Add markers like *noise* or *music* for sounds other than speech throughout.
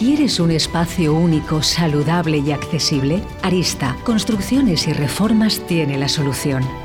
¿Quieres un espacio único, saludable y accesible? Arista, Construcciones y Reformas tiene la solución.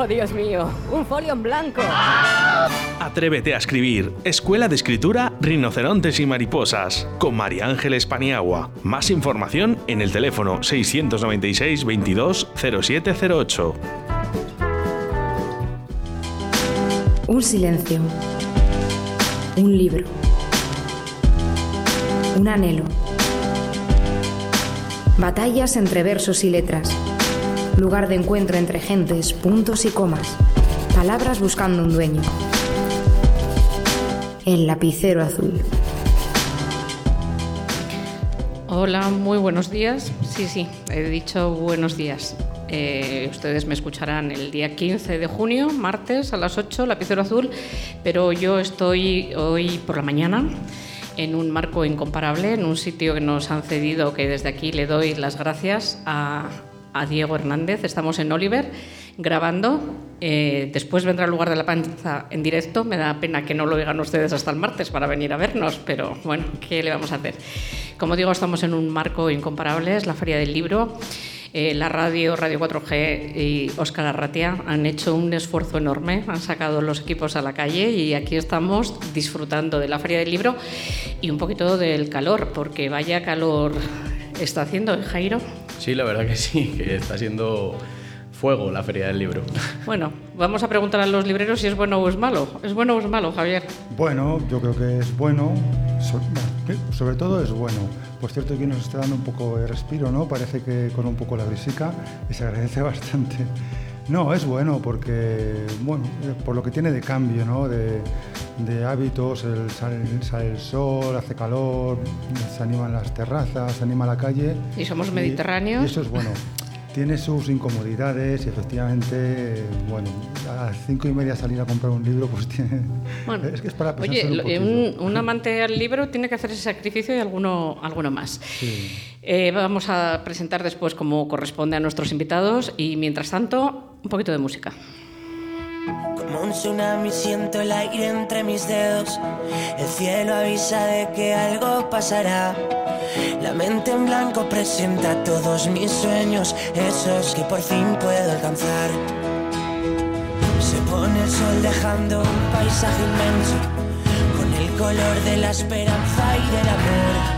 Oh, Dios mío, un folio en blanco. Atrévete a escribir. Escuela de Escritura Rinocerontes y Mariposas. Con María Ángeles Paniagua. Más información en el teléfono 696 22 0708. Un silencio. Un libro. Un anhelo. Batallas entre versos y letras lugar de encuentro entre gentes, puntos y comas, palabras buscando un dueño. El lapicero azul. Hola, muy buenos días. Sí, sí, he dicho buenos días. Eh, ustedes me escucharán el día 15 de junio, martes a las 8, lapicero azul, pero yo estoy hoy por la mañana en un marco incomparable, en un sitio que nos han cedido, que desde aquí le doy las gracias a, a Diego Hernández. Estamos en Oliver grabando. Eh, después vendrá el lugar de la panza en directo. Me da pena que no lo oigan ustedes hasta el martes para venir a vernos, pero bueno, ¿qué le vamos a hacer? Como digo, estamos en un marco incomparable, es la Feria del Libro. Eh, la radio, Radio 4G y Óscar Arratia han hecho un esfuerzo enorme, han sacado los equipos a la calle y aquí estamos disfrutando de la Feria del Libro y un poquito del calor, porque vaya calor está haciendo, ¿eh, Jairo? Sí, la verdad que sí, que está siendo fuego la feria del libro. Bueno, vamos a preguntar a los libreros si es bueno o es malo. ¿Es bueno o es malo, Javier? Bueno, yo creo que es bueno, sobre todo es bueno. Por cierto, aquí nos está dando un poco de respiro, ¿no? Parece que con un poco la brisica y se agradece *laughs* bastante. No, es bueno porque, bueno, por lo que tiene de cambio, ¿no? De, hábitos, el, sale, el sol, hace calor, se animan las terrazas, se anima la calle. Y somos mediterráneos. Y eso es bueno. Tiene sus incomodidades y efectivamente, bueno, a las cinco y media salir a comprar un libro, pues tiene... Bueno, es que es para Oye, un, un, amante al libro tiene que hacer ese sacrificio y alguno, alguno más. Eh, vamos a presentar después como corresponde a nuestros invitados y mientras tanto, un poquito de música. Como un tsunami siento el aire entre mis dedos. El cielo avisa de que algo pasará. La mente en blanco presenta todos mis sueños, esos que por fin puedo alcanzar. Se pone el sol dejando un paisaje inmenso, con el color de la esperanza y del amor.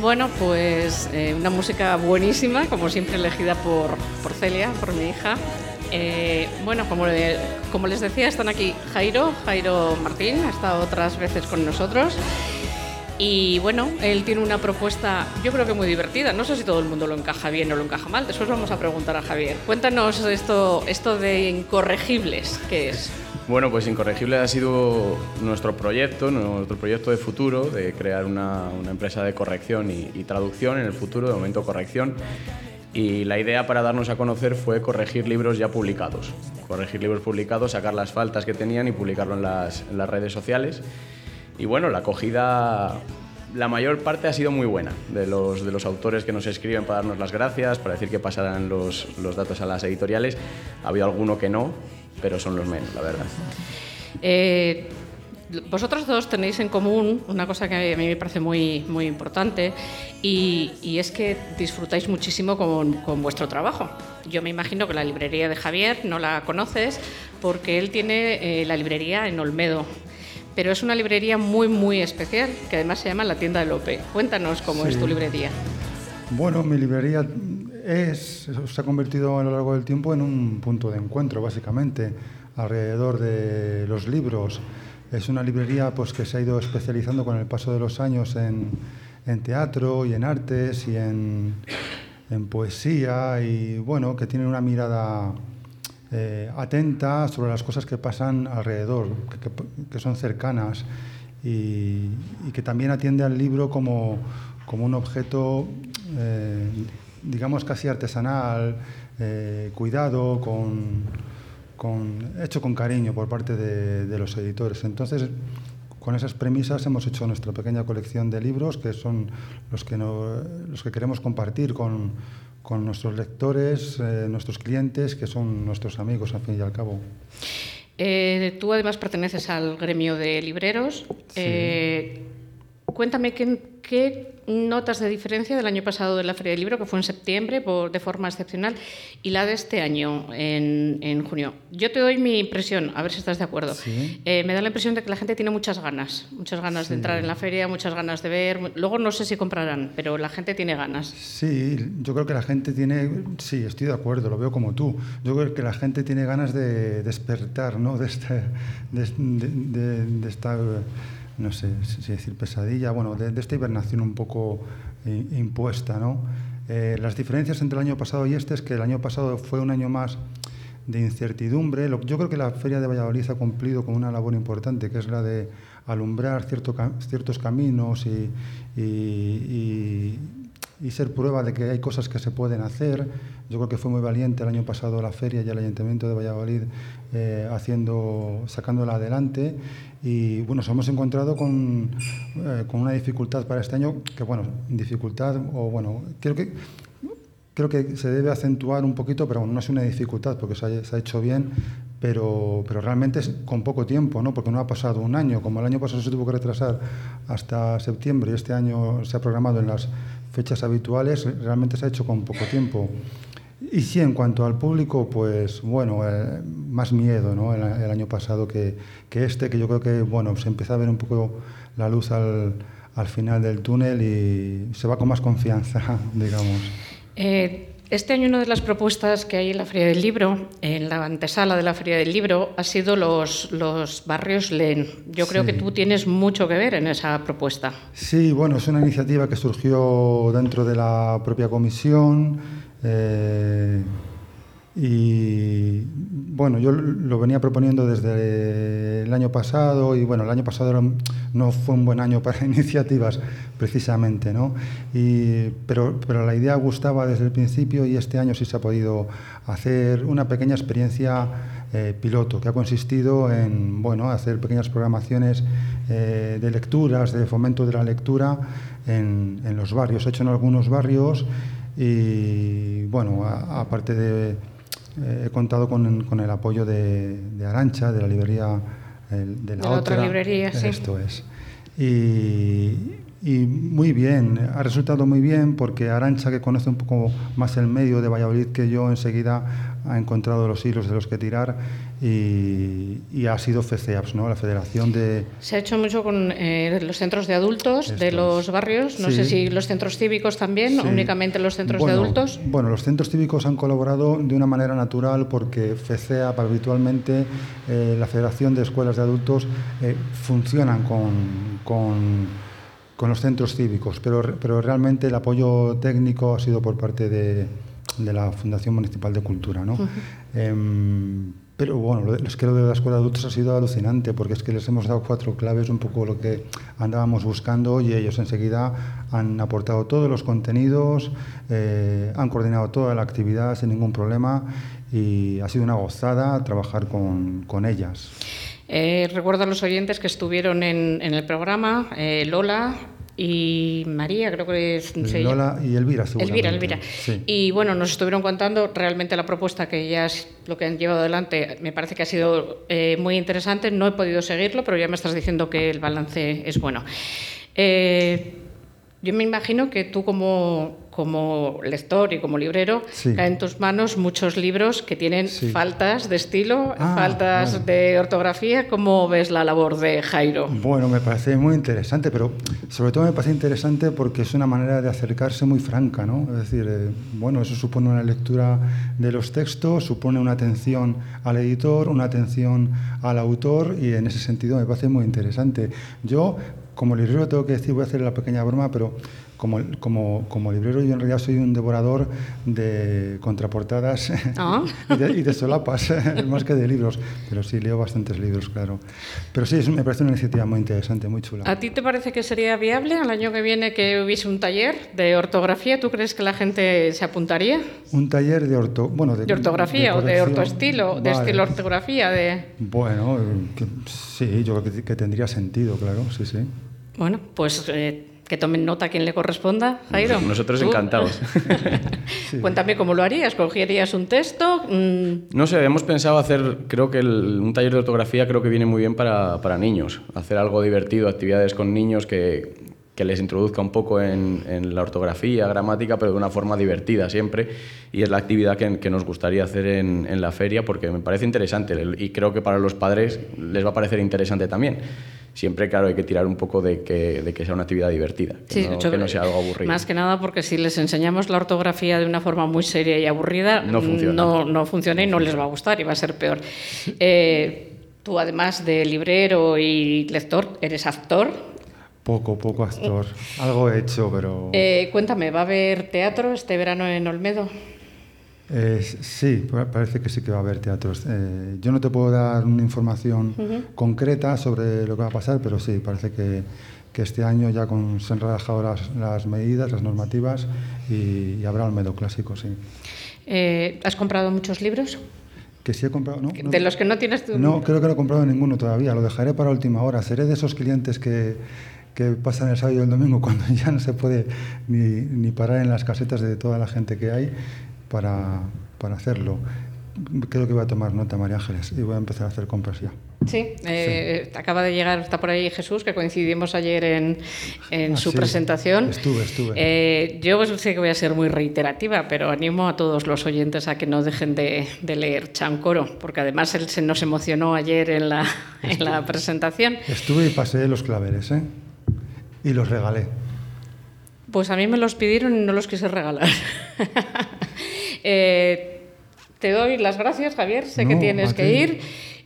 Bueno, pues eh, una música buenísima, como siempre elegida por, por Celia, por mi hija. Eh, bueno, como, como les decía, están aquí Jairo, Jairo Martín, ha estado otras veces con nosotros. Y bueno, él tiene una propuesta, yo creo que muy divertida. No sé si todo el mundo lo encaja bien o lo encaja mal. Después vamos a preguntar a Javier. Cuéntanos esto, esto de Incorregibles, ¿qué es? Bueno, pues Incorregibles ha sido nuestro proyecto, nuestro proyecto de futuro, de crear una, empresa de corrección y, traducción en el futuro, de momento corrección. Y la idea para darnos a conocer fue corregir libros ya publicados. Corregir libros publicados, sacar las faltas que tenían y publicarlo en las, redes sociales. Y bueno, la acogida, la mayor parte ha sido muy buena de los, autores que nos escriben para darnos las gracias, para decir que pasarán los datos a las editoriales. Ha habido alguno que no, pero son los menos, la verdad. Eh, vosotros dos tenéis en común una cosa que a mí me parece muy, muy importante y, es que disfrutáis muchísimo con, con, vuestro trabajo. Yo me imagino que la librería de Javier no la conoces porque él tiene eh, la librería en Olmedo. Pero es una librería muy, muy especial, que además se llama La Tienda de Lope. Cuéntanos cómo es tu librería. Bueno, mi librería es, se ha convertido a lo largo del tiempo en un punto de encuentro, básicamente, alrededor de los libros. Es una librería pues, que se ha ido especializando con el paso de los años en, en teatro y en artes y en, en, poesía y bueno, que tiene una mirada eh, atenta sobre las cosas que pasan alrededor, que, son cercanas y, y, que también atiende al libro como, como un objeto, eh, digamos, casi artesanal, eh, cuidado, con hecho con cariño por parte de, los editores. Entonces, con esas premisas hemos hecho nuestra pequeña colección de libros, que son los que, los que queremos compartir con, nuestros lectores, eh, nuestros clientes, que son nuestros amigos, al fin y al cabo. Eh, tú además perteneces al gremio de libreros. Eh, cuéntame qué, notas de diferencia del año pasado de la Feria del Libro, que fue en septiembre de forma excepcional, y la de este año, en, junio. Yo te doy mi impresión, a ver si estás de acuerdo. Eh, me da la impresión de que la gente tiene muchas ganas, muchas ganas de entrar en la feria, muchas ganas de ver. Luego no sé si comprarán, pero la gente tiene ganas. Sí, yo creo que la gente tiene, sí, estoy de acuerdo, lo veo como tú. Yo creo que la gente tiene ganas de despertar, ¿no? De, este, de, de esta no sé si decir pesadilla, bueno, de, esta hibernación un poco eh, impuesta, ¿no? Eh, las diferencias entre el año pasado y este es que el año pasado fue un año más de incertidumbre. Yo creo que la Feria de Valladolid ha cumplido con una labor importante, que es la de alumbrar ciertos caminos y, y ser prueba de que hay cosas que se pueden hacer. Yo creo que fue muy valiente el año pasado la feria y el Ayuntamiento de Valladolid eh, haciendo, sacándola adelante. Y bueno, nos hemos encontrado con, eh, con, una dificultad para este año, que bueno, dificultad, o bueno, creo que, creo que se debe acentuar un poquito, pero no es una dificultad porque se ha, se ha hecho bien, pero, pero, realmente es con poco tiempo, ¿no? porque no ha pasado un año. Como el año pasado se tuvo que retrasar hasta septiembre y este año se ha programado en las fechas habituales, realmente se ha hecho con poco tiempo. Y sí, en cuanto al público, pues bueno, eh, más miedo ¿no? el, año pasado que, que, este, que yo creo que bueno, se empieza a ver un poco la luz al, al final del túnel y se va con más confianza, *laughs* digamos. Eh, este año una de las propuestas que hay en la Feria del Libro, en la antesala de la Feria del Libro, ha sido los, los barrios LEN. Yo creo que tú tienes mucho que ver en esa propuesta. Sí, bueno, es una iniciativa que surgió dentro de la propia comisión. Eh, y bueno, yo lo venía proponiendo desde el año pasado y bueno, el año pasado no fue un buen año para *laughs* iniciativas precisamente, ¿no? Y, pero, pero la idea gustaba desde el principio y este año sí se ha podido hacer una pequeña experiencia eh, piloto que ha consistido en bueno, hacer pequeñas programaciones eh, de lecturas, de fomento de la lectura en, en los barrios. He hecho en algunos barrios y bueno, aparte de eh, he contado con, con el apoyo de, de, Arancha, de la librería de la, otra, librería, sí. Esto es. Y, y, muy bien, ha resultado muy bien porque Arancha, que conoce un poco más el medio de Valladolid que yo, enseguida ha encontrado los hilos de los que tirar y, ha sido FECEAPS, ¿no? la Federación de... Se ha hecho mucho con eh, los centros de adultos de los barrios, no sé si los centros cívicos también, únicamente los centros de adultos. Bueno, los centros cívicos han colaborado de una manera natural porque FECEAP habitualmente, eh, la Federación de Escuelas de Adultos, eh, funcionan con, con con los centros cívicos, pero, pero realmente el apoyo técnico ha sido por parte de, de la Fundación Municipal de Cultura. ¿no? Em, pero bueno, es que lo de la escuela de adultos ha sido alucinante, porque es que les hemos dado cuatro claves, un poco lo que andábamos buscando, y ellos enseguida han aportado todos los contenidos, eh, han coordinado toda la actividad sin ningún problema, y ha sido una gozada trabajar con, con ellas. Eh, recuerdo a los oyentes que estuvieron en, en el programa, eh, Lola, y María, creo que es... Lola y Elvira, Elvira, Elvira. Y bueno, nos estuvieron contando realmente la propuesta que ya es lo que han llevado adelante, me parece que ha sido eh, muy interesante. No he podido seguirlo, pero ya me estás diciendo que el balance es bueno. Eh, yo me imagino que tú como, como lector y como librero caen en tus manos muchos libros que tienen faltas de estilo, ah, faltas de ortografía. ¿Cómo ves la labor de Jairo? Bueno, me parece muy interesante, pero sobre todo me parece interesante porque es una manera de acercarse muy franca, ¿no? Es decir, eh, bueno, eso supone una lectura de los textos, supone una atención al editor, una atención al autor y en ese sentido me parece muy interesante. Yo como librero tengo que decir, voy a hacer la pequeña broma, pero como, como, como librero yo en realidad soy un devorador de contraportadas ah. *laughs* y, de, solapas, *laughs* más que de libros. Pero sí, leo bastantes libros, claro. Pero sí, me parece una iniciativa muy interesante, muy chula. ¿A ti te parece que sería viable al año que viene que hubiese un taller de ortografía? ¿Tú crees que la gente se apuntaría? Un taller de, orto, bueno, de, ortografía o de ortoestilo, de estilo ortografía. De... Bueno, sí, yo creo que, que tendría sentido, claro, sí, sí. Bueno, pues eh, que tomen nota a quien le corresponda, Jairo. *laughs* Nosotros encantados. *laughs* Cuéntame cómo lo harías. ¿Cogerías un texto? Mm. No sé, hemos pensado hacer, creo que un taller de ortografía creo que viene muy bien para, para niños. Hacer algo divertido, actividades con niños que, que les introduzca un poco en, en, la ortografía, gramática, pero de una forma divertida siempre. Y es la actividad que, que nos gustaría hacer en, en, la feria porque me parece interesante y creo que para los padres les va a parecer interesante también siempre, claro, hay que tirar un poco de que, de que sea una actividad divertida, que, no, que, no, sea algo aburrido. Más que nada porque si les enseñamos la ortografía de una forma muy seria y aburrida, no funciona, no, no funciona y no les va a gustar y va a ser peor. Eh, tú, además de librero y lector, eres actor. Poco, poco actor. Algo he hecho, pero... Eh, cuéntame, ¿va a haber teatro este verano en Olmedo? Eh, sí, parece que sí que va a haber teatros. Eh, yo no te puedo dar una información concreta sobre lo que va a pasar, pero sí, parece que, que este año ya con, se han relajado las, las medidas, las normativas y, habrá un medio clásico, sí. Eh, ¿Has comprado muchos libros? Que sí he comprado, ¿no? ¿De los que no tienes tú? No, creo que no he comprado ninguno todavía, lo dejaré para última hora. Seré de esos clientes que, que pasan el sábado y el domingo cuando *laughs* ya no se puede ni, ni parar en las casetas de toda la gente que hay para, para hacerlo. Creo que voy a tomar nota, María Ángeles, y voy a empezar a hacer compras ya. Sí, eh, acaba de llegar, está por ahí Jesús, que coincidimos ayer en, en ah, su presentación. Estuve, estuve. Eh, yo sé que voy a ser muy reiterativa, pero animo a todos los oyentes a que no dejen de, de leer Chancoro, porque además él se nos emocionó ayer en la, en la presentación. Estuve y pasé los claveres, ¿eh? Y los regalé. Pues a mí me los pidieron y no los quise regalar. *laughs* Eh, te doy las gracias, Javier. Sé que tienes que ir.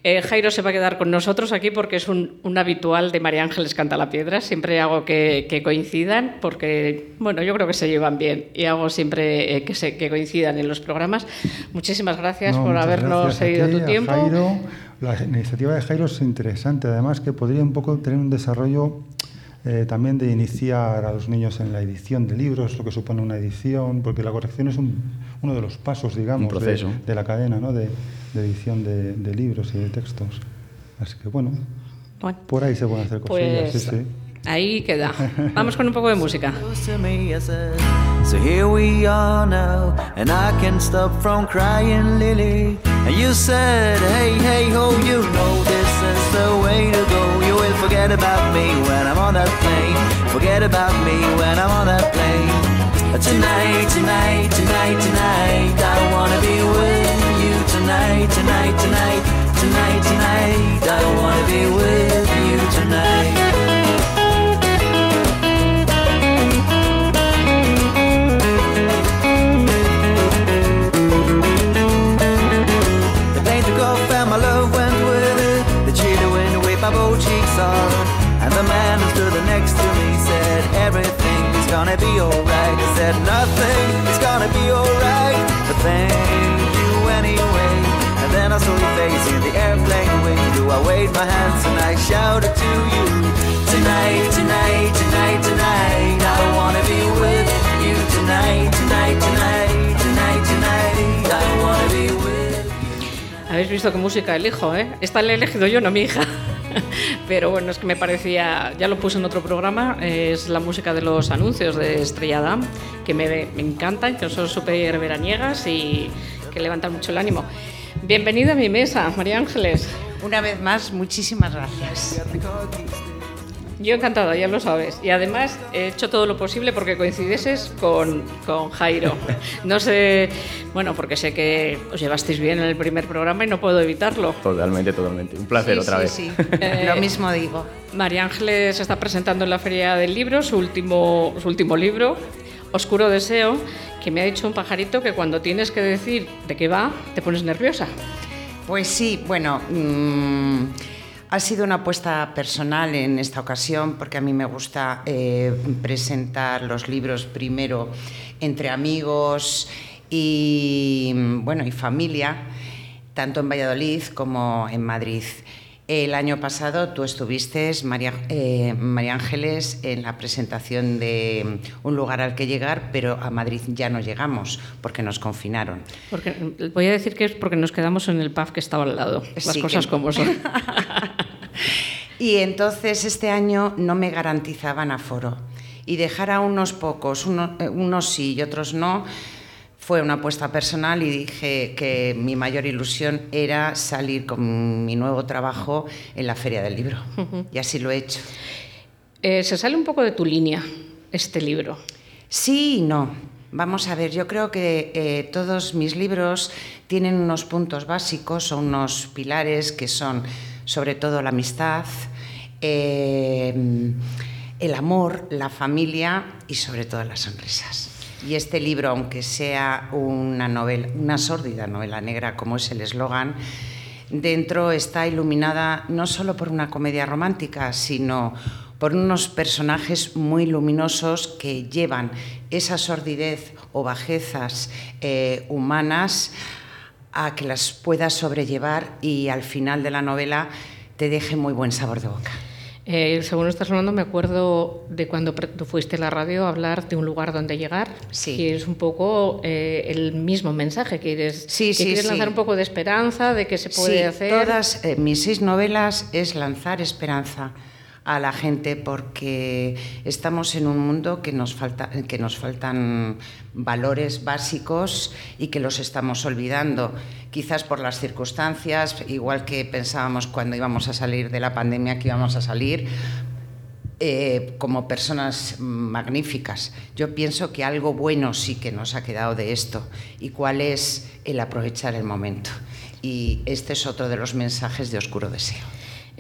Eh, Jairo se va a quedar con nosotros aquí porque es un, habitual de María Ángeles Canta la Piedra. Siempre hago que, coincidan porque, bueno, yo creo que se llevan bien y hago siempre eh, que, se, que coincidan en los programas. Muchísimas gracias por habernos cedido tu tiempo. Jairo, la iniciativa de Jairo es interesante, además que podría un poco tener un desarrollo eh, también de iniciar a los niños en la edición de libros, lo que supone una edición, porque la corrección es uno de los pasos, digamos, de, la cadena ¿no? de, edición de, libros y de textos. Así que bueno, por ahí se pueden hacer cosillas. Pues, sí, Ahí queda. Vamos con un poco de música. *laughs* So here we are now, and I can't stop from crying, Lily. And you said, hey, hey, ho, you know this is the way to go. Forget about me when I'm on that plane. Forget about me when I'm on that plane. Tonight, tonight, tonight, tonight, I wanna be with you tonight, tonight, tonight, tonight, tonight. I wanna be with you tonight. Gonna be alright. I said nothing is gonna be alright, but thank you anyway. And then I saw your face in the airplane window. I waved my hands and I shouted to you tonight, tonight, tonight, tonight. I wanna be with you tonight, tonight, tonight, tonight. I wanna be with. Habéis visto qué música elijo, ¿eh? Esta la he elegido yo, no mi hija. *laughs* Pero bueno, es que me parecía, ya lo puse en otro programa, es la música de los anuncios de Estrella Damm, que me, me encantan, que son súper veraniegas y que levantan mucho el ánimo. Bienvenida a mi mesa, María Ángeles. Una vez más, muchísimas gracias. Yo encantada, ya lo sabes. Y además he hecho todo lo posible porque coincideses con, con Jairo. *laughs* No sé, bueno, porque sé que os llevasteis bien en el primer programa y no puedo evitarlo. Totalmente, totalmente. Un placer Sí, otra sí, vez. sí. Eh, *laughs* Lo mismo digo. María Ángeles está presentando en la Feria del Libro su último, su último libro, Oscuro Deseo, que me ha dicho un pajarito que cuando tienes que decir de qué va, te pones nerviosa. Pues sí, bueno, mm, ha sido una apuesta personal en esta ocasión porque a mí me gusta eh, presentar los libros primero entre amigos y bueno y familia, tanto en Valladolid como en Madrid. El año pasado tú estuviste, María, eh, María Ángeles, en la presentación de Un lugar al que llegar, pero a Madrid ya no llegamos porque nos confinaron. Porque, voy a decir que es porque nos quedamos en el pub que estaba al lado. Las Sí, cosas que- como son. *laughs* Y entonces este año no me garantizaban aforo. Y dejar a unos pocos, uno- eh, unos sí y otros no, fue una apuesta personal y dije que mi mayor ilusión era salir con mi nuevo trabajo en la Feria del Libro. Y así lo he hecho. Eh, se sale un poco de tu línea este libro. Sí y no. Vamos a ver, yo creo que eh, todos mis libros tienen unos puntos básicos o unos pilares que son sobre todo la amistad, eh, el amor, la familia y sobre todo las sonrisas. Y este libro, aunque sea una novela, una sórdida novela negra, como es el eslogan, dentro está iluminada no solo por una comedia romántica, sino por unos personajes muy luminosos que llevan esa sordidez o bajezas eh, humanas a que las puedas sobrellevar y al final de la novela te deje muy buen sabor de boca. Eh, según estás hablando, me acuerdo de cuando fuiste a la radio a hablar de un lugar donde llegar. Sí. Que es un poco eh, el mismo mensaje quieres, Sí, que sí, quieres lanzar un poco de esperanza, de que se puede Sí, hacer. Todas eh, mis seis novelas es lanzar esperanza a la gente porque estamos en un mundo que nos, falta, que nos faltan valores básicos y que los estamos olvidando, quizás por las circunstancias, igual que pensábamos cuando íbamos a salir de la pandemia que íbamos a salir, eh, como personas magníficas. Yo pienso que algo bueno sí que nos ha quedado de esto y cuál es el aprovechar el momento. Y este es otro de los mensajes de Oscuro Deseo.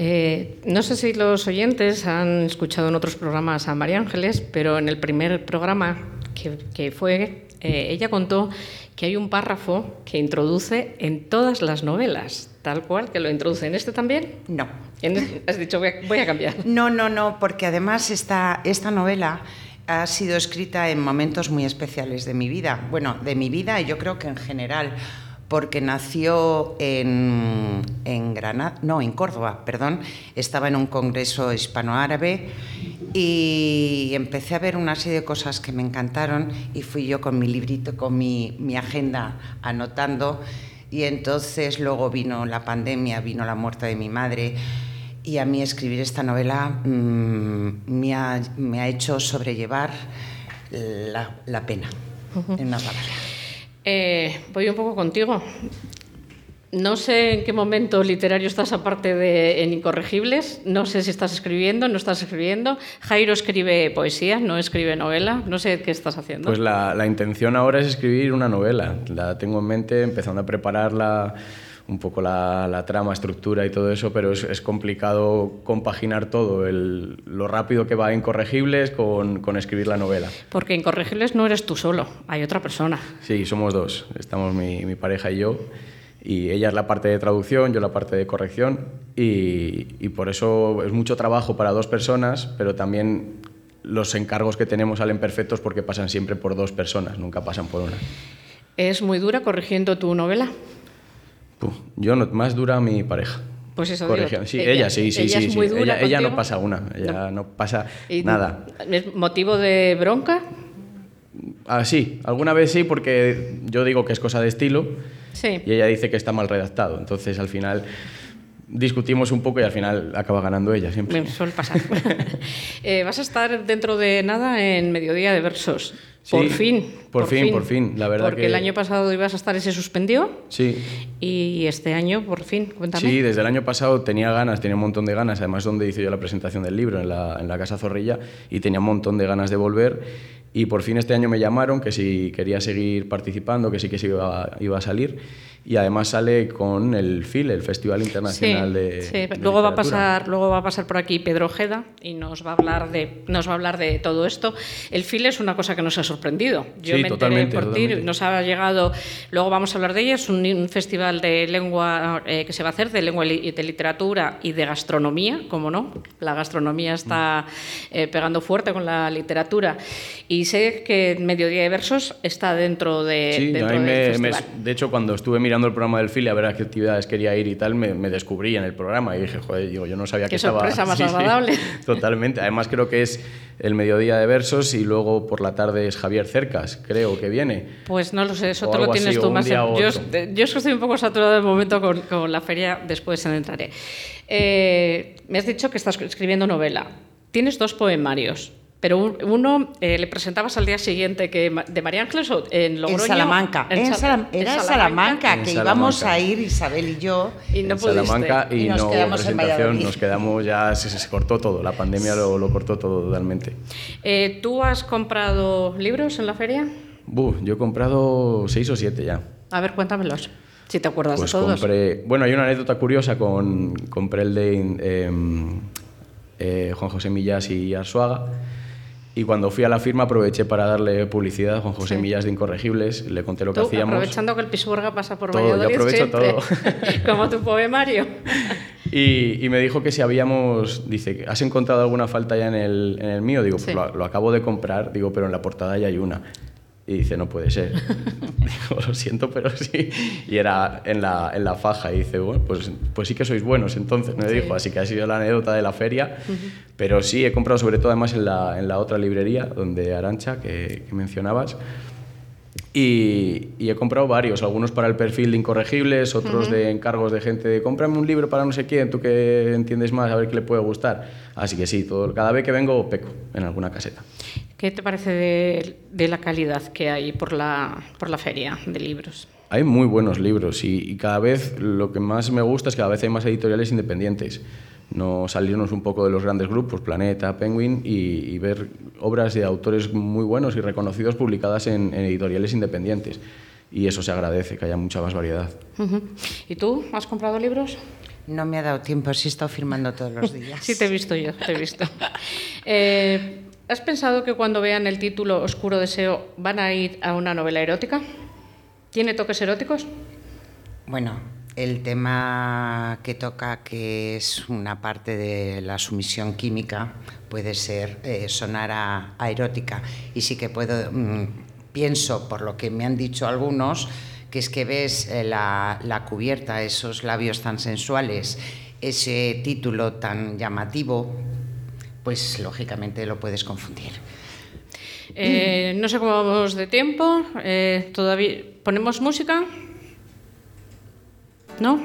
Eh, no sé si los oyentes han escuchado en otros programas a María Ángeles, pero en el primer programa que, que fue, eh, ella contó que hay un párrafo que introduce en todas las novelas, tal cual, que lo introduce en este también. No. Este- has dicho, voy a, voy a cambiar. *laughs* No, no, no, porque además esta, esta novela ha sido escrita en momentos muy especiales de mi vida. Bueno, de mi vida y yo creo que en general, porque nació en, en Granada, no, en Córdoba, perdón. Estaba en un congreso hispanoárabe y empecé a ver una serie de cosas que me encantaron y fui yo con mi librito, con mi, mi agenda anotando. Y entonces luego vino la pandemia, vino la muerte de mi madre. Y a mí escribir esta novela mm, me, ha, me ha hecho sobrellevar la, la pena, en una palabra. Eh, voy un poco contigo. No sé en qué momento literario estás aparte de en Incorregibles. No sé si estás escribiendo, no estás escribiendo. Jairo escribe poesía, no escribe novela. No sé qué estás haciendo. Pues la, la intención ahora es escribir una novela. La tengo en mente, empezando a prepararla, un poco la, la trama, estructura y todo eso, pero es, es complicado compaginar todo, el- lo rápido que va a Incorregibles con, con escribir la novela. Porque Incorregibles no eres tú solo, hay otra persona. Sí, somos dos, estamos mi, mi pareja y yo, y ella es la parte de traducción, yo la parte de corrección, y, y por eso es mucho trabajo para dos personas, pero también los encargos que tenemos salen perfectos porque pasan siempre por dos personas, nunca pasan por una. ¿Es muy dura corrigiendo tu novela? Puf, yo no, más dura mi pareja. Pues eso digo. Sí, ella- ella, sí, sí, ella sí. es sí. muy dura ella, ella no pasa una, ella no, pasa ¿Y nada. ¿Es motivo de bronca? Ah, sí, alguna vez sí, porque yo digo que es cosa de estilo Sí. y ella dice que está mal redactado. Entonces, al final, discutimos un poco y al final acaba ganando ella siempre. Me suele pasar. *laughs* Eh, vas a estar dentro de nada en Mediodía de Versos. Por fin. por fin, por fin, la verdad Porque que- el año pasado ibas a estar y se suspendió. Sí, Y este año, por fin, cuéntame. Sí, desde el año pasado tenía ganas, tenía un montón de ganas, además donde hice yo la presentación del libro, en la, en la Casa Zorrilla, y tenía un montón de ganas de volver. Y por fin este año me llamaron que si quería seguir participando, que sí que sí iba, iba a salir. Y además sale con el FIL, el Festival Internacional de, sí. de luego va a pasar luego va a pasar por aquí Pedro Ojeda y nos va a hablar de nos va a hablar de todo esto. El FIL es una cosa que nos ha sorprendido. Yo Sí, me enteré por ti nos ha llegado luego vamos a hablar de ella es un, un festival de lengua eh, que se va a hacer de lengua y de literatura y de gastronomía como no la gastronomía está eh, pegando fuerte con la literatura. Y sé que Mediodía de Versos está dentro de Sí, dentro mí del me- me- festival. de hecho cuando estuve mirando el programa del FIL a ver a qué actividades quería ir y tal, me, me descubrí en el programa y dije, joder, digo, yo no sabía Qué que estaba... sorpresa más *laughs* Sí, sí, agradable. *laughs* totalmente. Además creo que es el mediodía de versos y luego por la tarde es Javier Cercas, creo que viene. Pues no lo sé, eso te lo tienes así, tú más. Yo, es- yo es que estoy un poco saturado de momento con, con la feria, después entraré. Eh, me has dicho que estás escribiendo novela. Tienes dos poemarios, pero un- uno eh, le presentabas al día siguiente que de María Ángeles o en Logroño. en Salamanca. En En Sal- Salam- en era Salamanca, En que íbamos Salamanca. a ir Isabel y yo. Y no en pudiste. Salamanca y, Y nos no quedamos en presentación, Valladolid. nos quedamos ya, se, se cortó todo, la pandemia lo, lo cortó todo totalmente. Eh, ¿Tú has comprado libros en la feria? Buh, yo he comprado seis o siete ya. A ver, cuéntamelos, si te acuerdas Pues de todos. compré. Bueno, hay una anécdota curiosa con. Compré el de em, eh, Juan José Millas y Arsuaga. Y cuando fui a la firma aproveché para darle publicidad a Juan José Sí. Millas de Incorregibles. Le conté lo que Tú, hacíamos. aprovechando que el Pisuerga pasa por Todo, yo Valladolid aprovecho siempre, todo. *laughs* como tu poemario. *laughs* Y, y me dijo que si habíamos. Dice, ¿has encontrado alguna falta ya en el, en el mío? Digo, pues Sí. lo, lo acabo de comprar. Digo, pero en la portada ya hay una. Y dice, no puede ser. *laughs* Digo, lo siento, pero sí. Y era en la, en la faja. Y dice, bueno, pues, pues sí que sois buenos entonces, me Sí. dijo. Así que ha sido la anécdota de la feria. Pero sí, he comprado sobre todo además en la, en la otra librería, donde Arancha, que, que mencionabas. Y, y he comprado varios, algunos para el perfil de incorregibles, otros de encargos de gente de cómprame un libro para no sé quién, tú que entiendes más, a ver qué le puede gustar. Así que sí, todo, cada vez que vengo peco en alguna caseta. ¿Qué te parece de, de la calidad que hay por la, por la feria de libros? Hay muy buenos libros y, y cada vez lo que más me gusta es que cada vez hay más editoriales independientes. No salirnos un poco de los grandes grupos, Planeta, Penguin, y, y ver obras de autores muy buenos y reconocidos publicadas en, en editoriales independientes. Y eso se agradece, que haya mucha más variedad. ¿Y tú has comprado libros? No me ha dado tiempo, sí he estado firmando todos los *laughs* días. Sí, te he visto yo, te he visto. *laughs* Eh, ¿Has pensado que cuando vean el título Oscuro Deseo van a ir a una novela erótica? ¿Tiene toques eróticos? Bueno, el tema que toca, que es una parte de la sumisión química, puede ser eh, sonar a, erótica. Y sí que puedo, mm, pienso, por lo que me han dicho algunos, que es que ves eh, la, la cubierta, esos labios tan sensuales, ese título tan llamativo, pues lógicamente lo puedes confundir. Eh, no sé cómo vamos de tiempo. eh, todavía ¿Ponemos música? ¿No?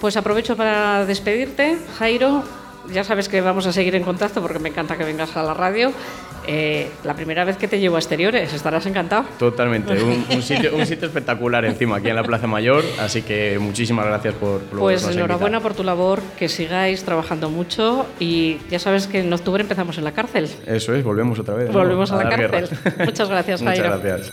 Pues aprovecho para despedirte, Jairo. Ya sabes que vamos a seguir en contacto porque me encanta que vengas a la radio. Eh, la primera vez que te llevo a exteriores, estarás encantado. Totalmente, un, un sitio, un sitio espectacular encima, aquí en la Plaza Mayor, así que muchísimas gracias por, por Pues enhorabuena invitado. por tu labor, que sigáis trabajando mucho y ya sabes que en octubre empezamos en la cárcel. Eso es, volvemos otra vez. ¿no? Volvemos a la cárcel. guerra. Muchas gracias, *laughs* Muchas Jairo. gracias.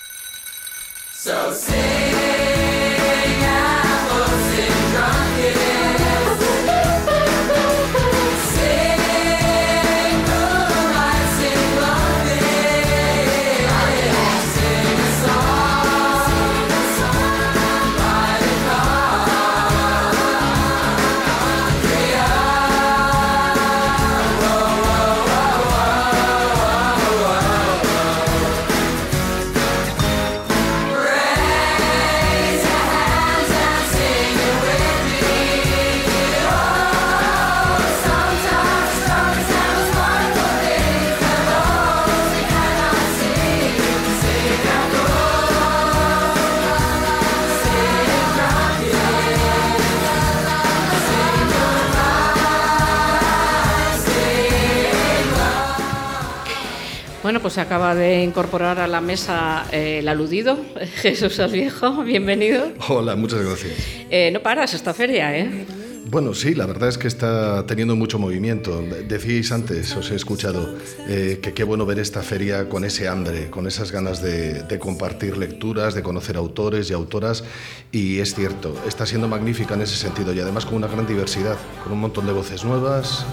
Bueno, pues se acaba de incorporar a la mesa eh, el aludido, *laughs* Jesús el Viejo, bienvenido. Hola, muchas gracias. Eh, no paras esta feria, ¿eh? Bueno, sí, la verdad es que está teniendo mucho movimiento. Decíais antes, os he escuchado, eh, que qué bueno ver esta feria con ese hambre, con esas ganas de, de, compartir lecturas, de conocer autores y autoras. Y es cierto, está siendo magnífica en ese sentido y además con una gran diversidad, con un montón de voces nuevas,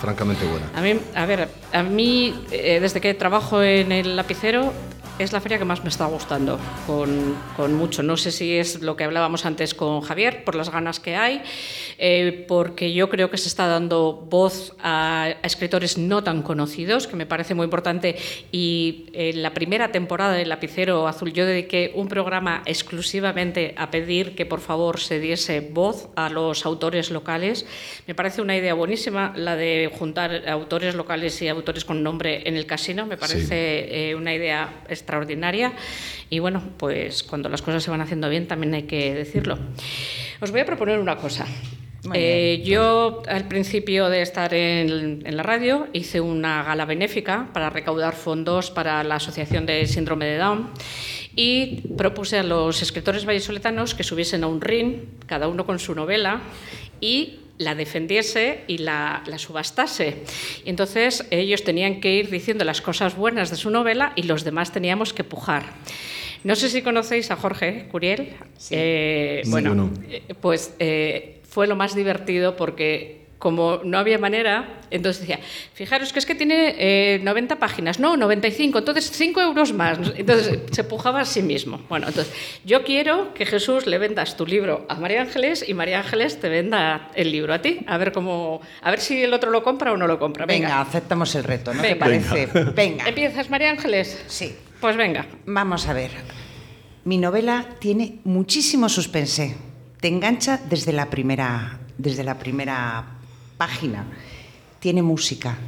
francamente buena. A mí, a ver, a mí, eh, desde que trabajo en el lapicero, es la feria que más me está gustando, con, con, mucho. No sé si es lo que hablábamos antes con Javier, por las ganas que hay, eh, porque yo creo que se está dando voz a, a, escritores no tan conocidos, que me parece muy importante. Y en la primera temporada del Lapicero Azul yo dediqué un programa exclusivamente a pedir que por favor se diese voz a los autores locales. Me parece una idea buenísima la de juntar autores locales y autores con nombre en el casino. Me parece sí. eh, una idea extraordinaria y bueno, pues cuando las cosas se van haciendo bien también hay que decirlo. Os voy a proponer una cosa. Eh, yo al principio de estar en, en, la radio hice una gala benéfica para recaudar fondos para la Asociación de Síndrome de Down y propuse a los escritores vallisoletanos que subiesen a un ring, cada uno con su novela, y la defendiese y la, la, subastase. Y entonces ellos tenían que ir diciendo las cosas buenas de su novela y los demás teníamos que pujar. No sé si conocéis a Jorge Curiel. Sí. Eh, bueno, bueno, pues eh, fue lo más divertido porque como no había manera, entonces decía, fijaros que es que tiene eh, 90 páginas, no, 95, entonces 5 euros más. Entonces *laughs* se pujaba a sí mismo. Bueno, entonces yo quiero que Jesús le vendas tu libro a María Ángeles y María Ángeles te venda el libro a ti, a ver cómo, a ver si el otro lo compra o no lo compra. Venga, Venga, aceptamos el reto, ¿no Venga. te parece? Venga. *laughs* venga. ¿Empiezas, María Ángeles? Sí. Pues venga. Vamos a ver. Mi novela tiene muchísimo suspense. Te engancha desde la primera, desde la primera página. Tiene música.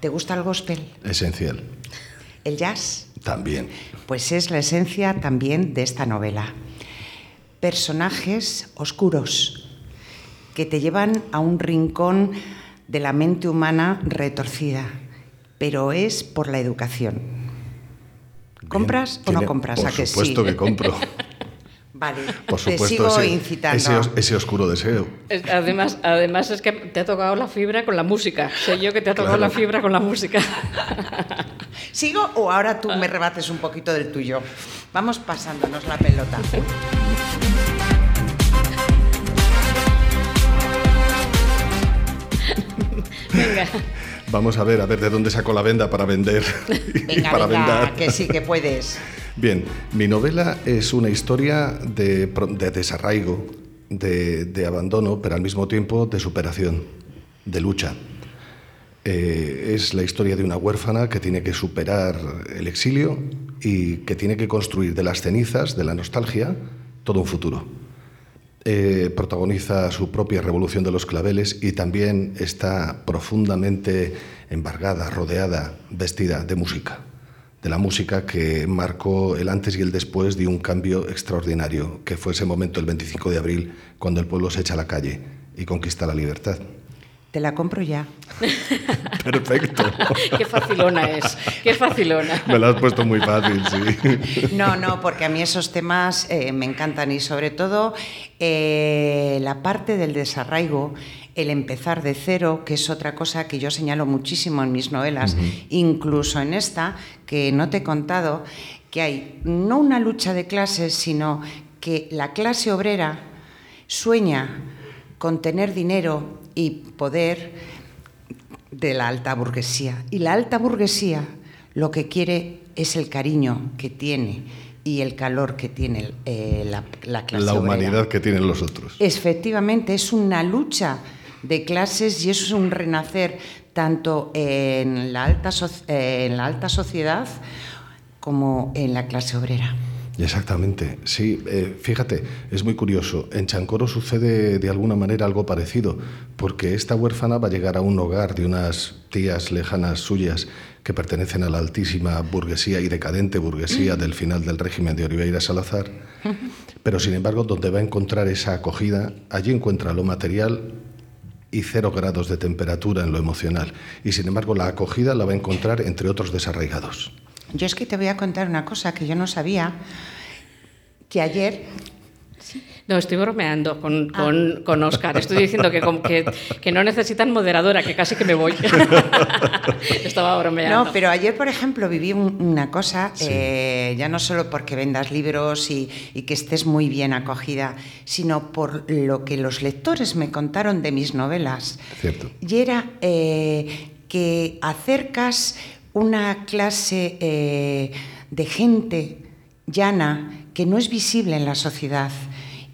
¿Te gusta el gospel? Esencial. ¿El jazz? También. Pues es la esencia también de esta novela. Personajes oscuros que te llevan a un rincón de la mente humana retorcida, pero es por la educación. ¿Compras Bien. o no compras? Por ¿A que supuesto sí? que compro. *laughs* Vale, Por te supuesto, sigo ese, incitando. ese, ese oscuro deseo. Es- Además, además es que te ha tocado la fibra con la música. Sé yo que te ha tocado Claro. la fibra con la música. ¿Sigo o ahora tú me rebates un poquito del tuyo? Vamos pasándonos la pelota. *laughs* Venga. Vamos a ver, a ver de dónde saco la venda para vender *laughs* *laughs* y Venga, para venga, vender. que sí que puedes. Bien, mi novela es una historia de, desarraigo, de, de abandono, pero al mismo tiempo de superación, de lucha. Eh, es la historia de una huérfana que tiene que superar el exilio y que tiene que construir de las cenizas, de la nostalgia, todo un futuro. Eh, protagoniza su propia revolución de los claveles y también está profundamente embargada, rodeada, vestida de música, de la música que marcó el antes y el después de un cambio extraordinario, que fue ese momento el 25 de abril, cuando el pueblo se echa a la calle y conquista la libertad. Te la compro ya. *laughs* Perfecto. *laughs* Qué facilona es. Qué facilona. Me lo has puesto muy fácil, sí. *laughs* No, no, porque a mí esos temas eh, me encantan y sobre todo eh, la parte del desarraigo, el empezar de cero, que es otra cosa que yo señalo muchísimo en mis novelas, incluso en esta, que no te he contado, que hay no una lucha de clases, sino que la clase obrera sueña con tener dinero y poder de la alta burguesía. Y la alta burguesía lo que quiere es el cariño que tiene y el calor que tiene eh, la, la clase La obrera. humanidad que tienen los otros. Efectivamente, es una lucha de clases y eso es un renacer tanto en la alta, so- en la alta sociedad como en la clase obrera. Exactamente, sí. eh, fíjate, es muy curioso. En Chancoro sucede de alguna manera algo parecido, porque esta huérfana va a llegar a un hogar de unas tías lejanas suyas que pertenecen a la altísima burguesía y decadente burguesía del final del régimen de Oliveira Salazar. *laughs* Pero sin embargo, donde va a encontrar esa acogida, allí encuentra lo material y cero grados de temperatura en lo emocional. Y sin embargo, la acogida la va a encontrar entre otros desarraigados. Yo es que te voy a contar una cosa que yo no sabía, que ayer no, estoy bromeando con, con, con, Oscar. Estoy diciendo que, que, que, no necesitan moderadora, que casi que me voy. *laughs* Estaba bromeando. No, pero ayer, por ejemplo, viví una cosa, sí. eh, ya no solo porque vendas libros y, y, que estés muy bien acogida, sino por lo que los lectores me contaron de mis novelas. Cierto. Y era eh, que acercas una clase eh, de gente llana que no es visible en la sociedad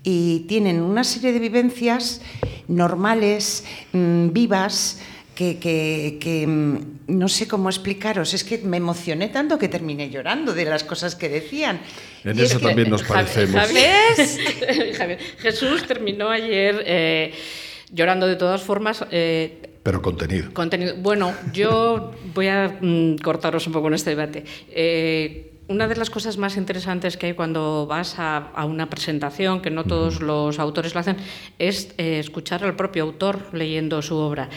y tienen una serie de vivencias normales, mmm, vivas, que, que, que, mm, no sé cómo explicaros. Es que me emocioné tanto que terminé llorando de las cosas que decían. En y eso es que, también nos parecemos. Javier, *laughs* Javier, Jesús terminó ayer eh, llorando de todas formas. Eh, pero contenido. contenido. Bueno, yo voy a mm, cortaros un poco en este debate. Eh, una de las cosas más interesantes que hay cuando vas a, a una presentación, que no todos los autores lo hacen, es eh, escuchar al propio autor leyendo su obra.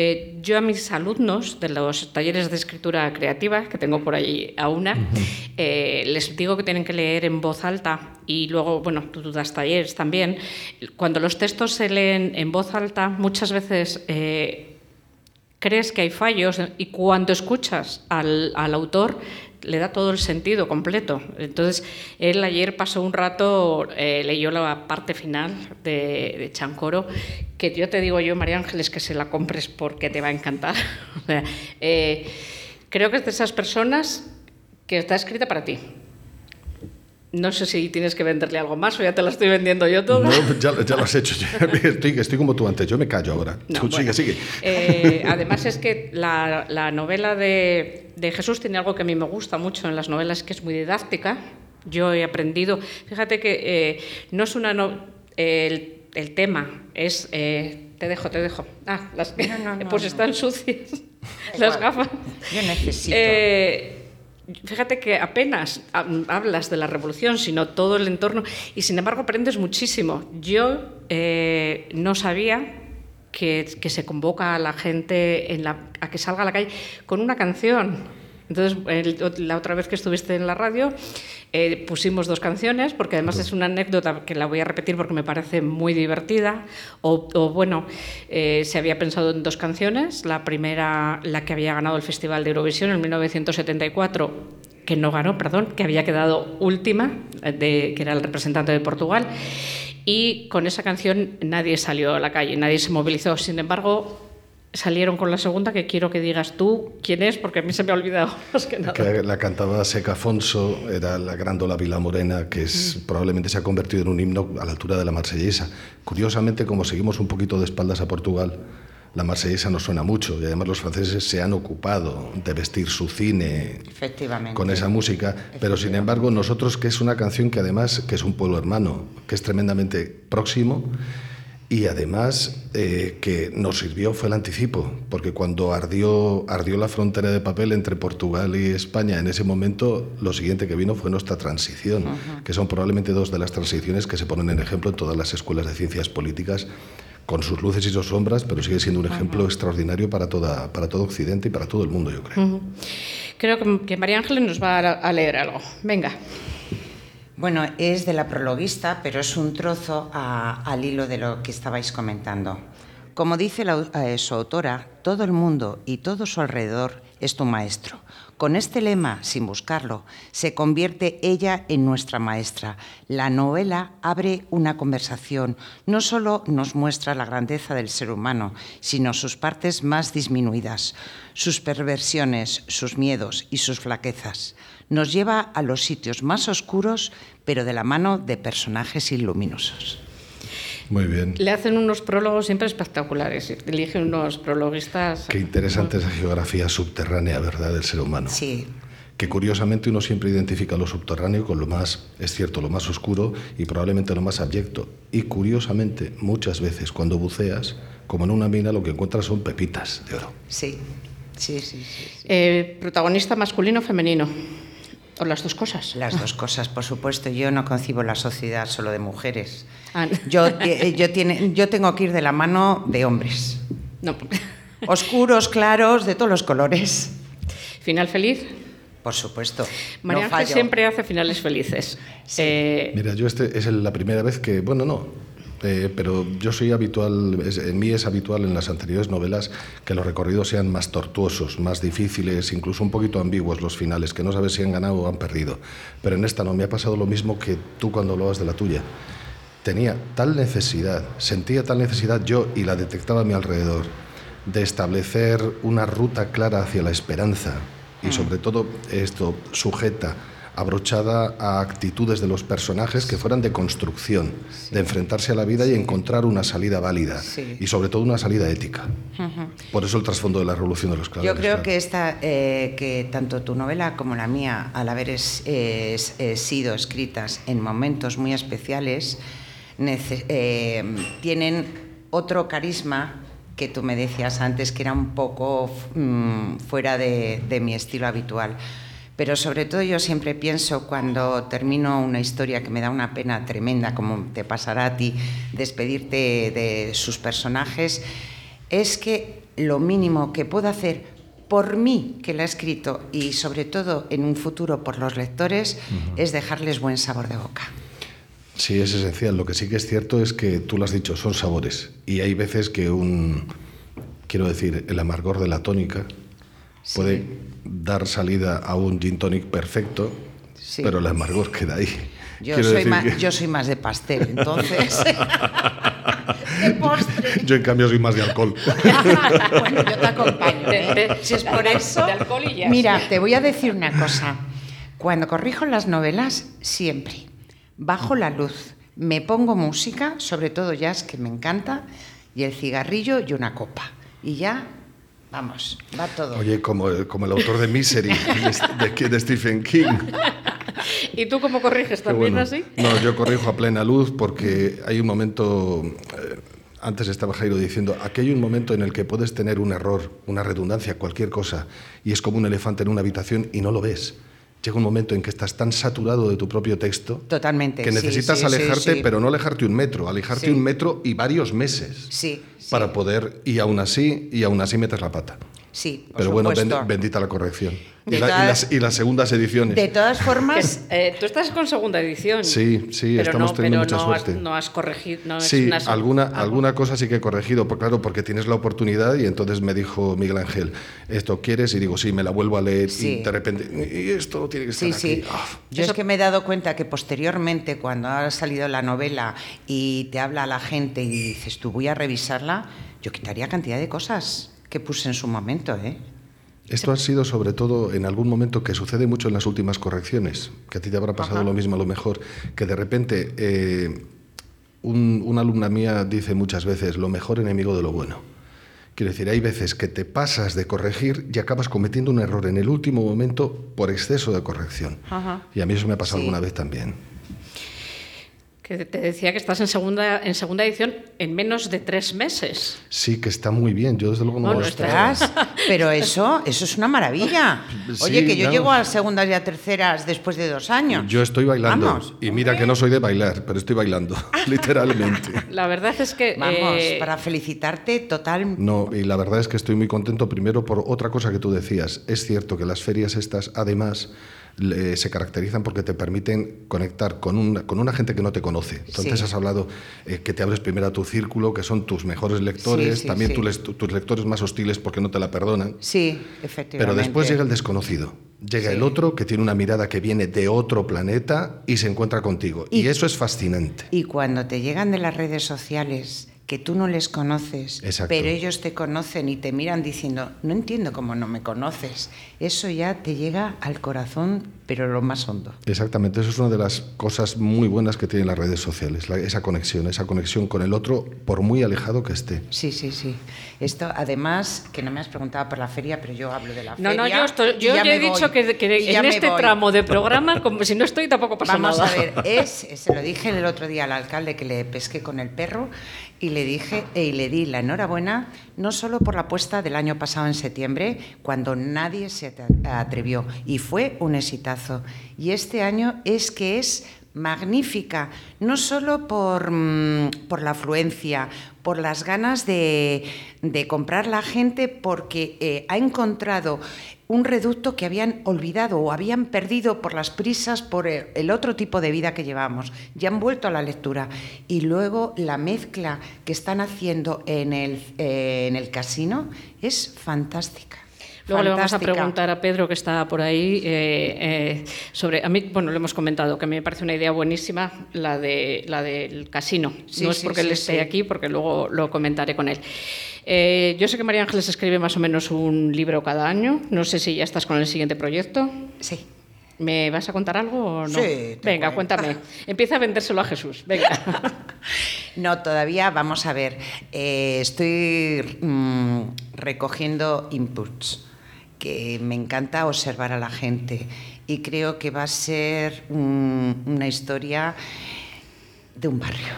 Eh, yo a mis alumnos de los talleres de escritura creativa, que tengo por ahí a una, uh -huh. eh, les digo que tienen que leer en voz alta y luego, bueno, tú, das talleres también. Cuando los textos se leen en voz alta, muchas veces eh, crees que hay fallos y cuando escuchas al, al autor le da todo el sentido completo. Entonces, él ayer pasó un rato, eh, leyó la parte final de, Chancoro, que yo te digo yo, María Ángeles, que se la compres porque te va a encantar. *laughs* eh, creo que es de esas personas que está escrita para ti. No sé si tienes que venderle algo más o ya te la estoy vendiendo yo todo. No, ya, ya lo has hecho. *laughs* Estoy, estoy, como tú antes. Yo me callo ahora. No, Tú, bueno, sigue, sigue. Eh, *laughs* además es que la, la novela de, de, Jesús tiene algo que a mí me gusta mucho en las novelas, que es muy didáctica. Yo he aprendido... Fíjate que eh, no es una... No, el, el, tema es... Eh, te dejo, te dejo. Ah, las, no, no, *laughs* pues están sucias las gafas. Yo necesito... Fíjate que apenas hablas de la revolución, sino todo el entorno, y sin embargo aprendes muchísimo. Yo eh, no sabía que, que, se convoca a la gente en la, a que salga a la calle con una canción. Entonces, el, la otra vez que estuviste en la radio, eh, pusimos dos canciones, porque además es una anécdota que la voy a repetir porque me parece muy divertida. O, o bueno, eh, se había pensado en dos canciones. La primera, la que había ganado el Festival de Eurovisión en 1974, que no ganó, perdón, que había quedado última, de, que era el representante de Portugal. Y con esa canción nadie salió a la calle, nadie se movilizó. Sin embargo, salieron con la segunda, que quiero que digas tú quién es, porque a mí se me ha olvidado *laughs* más que nada. Que la cantaba Seca Afonso, era la grándola Vila Morena, que es, mm. probablemente se ha convertido en un himno a la altura de la marsellesa. Curiosamente, como seguimos un poquito de espaldas a Portugal, la marsellesa nos suena mucho y además los franceses se han ocupado de vestir su cine con esa música, pero sin embargo nosotros que es una canción que además que es un pueblo hermano, que es tremendamente próximo, y además eh, que nos sirvió fue el anticipo, porque cuando ardió, ardió la frontera de papel entre Portugal y España, en ese momento lo siguiente que vino fue nuestra transición, uh -huh. que son probablemente dos de las transiciones que se ponen en ejemplo en todas las escuelas de ciencias políticas, con sus luces y sus sombras, pero sigue siendo un ejemplo uh -huh. extraordinario para, toda, para todo Occidente y para todo el mundo, yo creo. Uh -huh. Creo que, que María Ángeles nos va a leer algo. Venga. Bueno, es de la prologuista, pero es un trozo al hilo de lo que estabais comentando. Como dice la, eh, su autora, todo el mundo y todo su alrededor es tu maestro. Con este lema, sin buscarlo, se convierte ella en nuestra maestra. La novela abre una conversación. No solo nos muestra la grandeza del ser humano, sino sus partes más disminuidas, sus perversiones, sus miedos y sus flaquezas nos lleva a los sitios más oscuros, pero de la mano de personajes iluminosos. Muy bien. Le hacen unos prólogos siempre espectaculares. Eligen unos prologuistas. Qué interesante esa geografía subterránea, ¿verdad?, del ser humano. Sí. Que curiosamente uno siempre identifica lo subterráneo con lo más, es cierto, lo más oscuro y probablemente lo más abyecto. Y curiosamente, muchas veces cuando buceas, como en una mina, lo que encuentras son pepitas de oro. Sí, sí, sí. sí, sí. Eh, protagonista masculino o femenino. ¿O las dos cosas? Las dos cosas, por supuesto. Yo no concibo la sociedad solo de mujeres. Ah, no. Yo, eh, yo, tiene, yo tengo que ir de la mano de hombres. No. Oscuros, claros, de todos los colores. ¿Final feliz? Por supuesto. María no siempre hace finales felices. Eh, Mira, yo este es la primera vez que, bueno, no, eh, pero yo soy habitual, es- en mí es habitual en las anteriores novelas que los recorridos sean más tortuosos, más difíciles, incluso un poquito ambiguos los finales, que no sabes si han ganado o han perdido. Pero en esta no, me ha pasado lo mismo que tú cuando hablabas de la tuya. Tenía tal necesidad, sentía tal necesidad yo y la detectaba a mi alrededor, de establecer una ruta clara hacia la esperanza y sobre todo esto sujeta, abrochada a actitudes de los personajes que fueran de construcción, de enfrentarse a la vida y encontrar una salida válida Sí. y sobre todo una salida ética. Por eso el trasfondo de la revolución de los claveles. Yo creo claro. que esta, eh, que tanto tu novela como la mía, al haber es- es- eh, sido escritas en momentos muy especiales, eh, tienen otro carisma que tú me decías antes, que era un poco mm, fuera de, de mi estilo habitual. Pero sobre todo yo siempre pienso cuando termino una historia que me da una pena tremenda, como te pasará a ti, despedirte de sus personajes, es que lo mínimo que puedo hacer por mí, que la he escrito, y sobre todo en un futuro por los lectores, es dejarles buen sabor de boca. Sí, es esencial. Lo que sí que es cierto es que tú lo has dicho, son sabores. Y hay veces que un, quiero decir, el amargor de la tónica puede dar salida a un gin tonic perfecto, Sí. pero el amargor queda ahí. Yo Quiero soy, decir más, que- yo soy más de pastel, entonces. *laughs* de postre. Yo, en cambio, soy más de alcohol. *laughs* bueno, yo te acompaño. *laughs* ¿eh? si es por eso. de alcohol y jazz. Mira, te voy a decir una cosa. Cuando corrijo las novelas, siempre bajo la luz, me pongo música, sobre todo jazz, que me encanta, y el cigarrillo y una copa. Y ya, vamos, va todo. Oye, como, el- como el autor de Misery, de, de- de Stephen King. ¿Y tú cómo corriges también bueno. así? No, yo corrijo a plena luz porque hay un momento, eh, antes estaba Jairo diciendo, aquí hay un momento en el que puedes tener un error, una redundancia, cualquier cosa, y es como un elefante en una habitación y no lo ves. Llega un momento en que estás tan saturado de tu propio texto Totalmente. que necesitas sí, sí, alejarte, sí. pero no alejarte un metro, alejarte un metro y varios meses Sí, para poder, y aún así, y aún así metes la pata. Sí, por Pero bueno, bendita la corrección. Y, las, y las segundas ediciones. De todas formas, eh, tú estás con segunda edición. Sí, sí, pero estamos no, teniendo pero mucha no has- suerte. no has corregido. No es Sí, una- alguna, algo. alguna cosa sí que he corregido, pues claro, porque tienes la oportunidad y entonces me dijo Miguel Ángel, ¿esto quieres? Y digo, sí, me la vuelvo a leer Sí. y de repente, y esto tiene que estar Sí, sí. aquí. Ah, Yo es que me he dado cuenta que posteriormente, cuando ha salido la novela y te habla la gente y dices, tú voy a revisarla, yo quitaría cantidad de cosas que puse en su momento, ¿eh? Esto ha sido sobre todo en algún momento que sucede mucho en las últimas correcciones, que a ti te habrá pasado Ajá. lo mismo a lo mejor, que de repente eh, un- una alumna mía dice muchas veces, lo mejor enemigo de lo bueno. Quiero decir, hay veces que te pasas de corregir y acabas cometiendo un error en el último momento por exceso de corrección. Ajá. Y a mí eso me ha pasado Sí. alguna vez también. Que te decía que estás en segunda, en segunda edición en menos de tres meses. Sí, que está muy bien. Yo desde luego no Bueno, lo está- esperaba. Ostras, pero eso, eso es una maravilla. Oye, Sí, que yo llego a segundas y a terceras después de dos años. Yo estoy bailando. Vamos. y mira que no soy de bailar, pero estoy bailando, *laughs* literalmente. *laughs* La verdad es que. Vamos, eh, para felicitarte total. No, y la verdad es que estoy muy contento primero por otra cosa que tú decías. Es cierto que las ferias estas, además, se caracterizan porque te permiten conectar con una, con una gente que no te conoce. Entonces Sí. has hablado eh, que te abres primero a tu círculo, que son tus mejores lectores, Sí, sí, también tu tus lectores más hostiles porque no te la perdonan. Sí, efectivamente. Pero después llega el desconocido. Llega el otro que tiene una mirada que viene de otro planeta y se encuentra contigo. Y, Y- eso es fascinante. Y cuando te llegan de las redes sociales que tú no les conoces, Exacto. pero ellos te conocen y te miran diciendo, no entiendo cómo no me conoces, eso ya te llega al corazón, pero lo más hondo. Exactamente, eso es una de las cosas muy buenas que tienen las redes sociales, la- esa conexión, esa conexión con el otro, por muy alejado que esté. Sí, sí, sí. Esto, además, que no me has preguntado por la feria, pero yo hablo de la No, feria. no, yo, estoy- yo ya ya he me dicho voy, que, que en me este voy. tramo de programa, como si no estoy, tampoco pasa Vamos nada. a ver, es, se lo dije el otro día al alcalde que le pesqué con el perro y le dije y le di la enhorabuena no solo por la apuesta del año pasado en septiembre, cuando nadie se atrevió y fue un exitazo. Y este año es que es magnífica, no solo por, mm, por la afluencia, por las ganas de, de comprar la gente, porque eh, ha encontrado un reducto que habían olvidado o habían perdido por las prisas, por el, el otro tipo de vida que llevamos. Ya han vuelto a la lectura. Y luego la mezcla que están haciendo en el, eh, en el casino es fantástica. Luego le vamos a preguntar a Pedro, que está por ahí, eh, eh, sobre. A mí, bueno, le hemos comentado que me parece una idea buenísima la, de, la del casino. Sí, no es sí, porque él sí, esté aquí, porque luego lo comentaré con él. Eh, yo sé que María Ángeles escribe más o menos un libro cada año. No sé si ya estás con el siguiente proyecto. Sí. ¿Me vas a contar algo o no? Sí, te Venga, cuento. cuéntame. *laughs* Empieza a vendérselo a Jesús. Venga. *laughs* No, todavía, vamos a ver, eh, estoy mm, recogiendo inputs, que me encanta observar a la gente y creo que va a ser una historia de un barrio.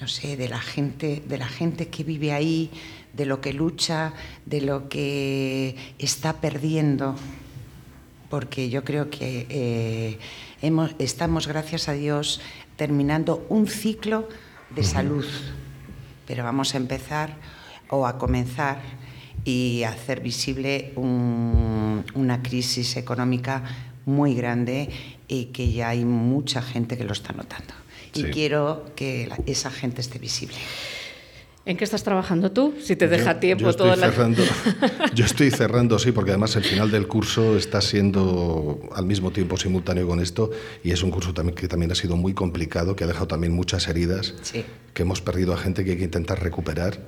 No sé, de la gente, de la gente que vive ahí, de lo que lucha, de lo que está perdiendo porque yo creo que eh, hemos, estamos, gracias a Dios, terminando un ciclo de salud. Pero vamos a empezar o a comenzar y hacer visible un- una crisis económica muy grande y que ya hay mucha gente que lo está notando. Y quiero que la- esa gente esté visible. ¿En qué estás trabajando tú? Si te deja Yo- tiempo yo estoy toda la... cerrando, *laughs* Yo estoy cerrando, sí, porque además el final del curso está siendo al mismo tiempo simultáneo con esto y es un curso también que también ha sido muy complicado, que ha dejado también muchas heridas, Sí. que hemos perdido a gente que hay que intentar recuperar.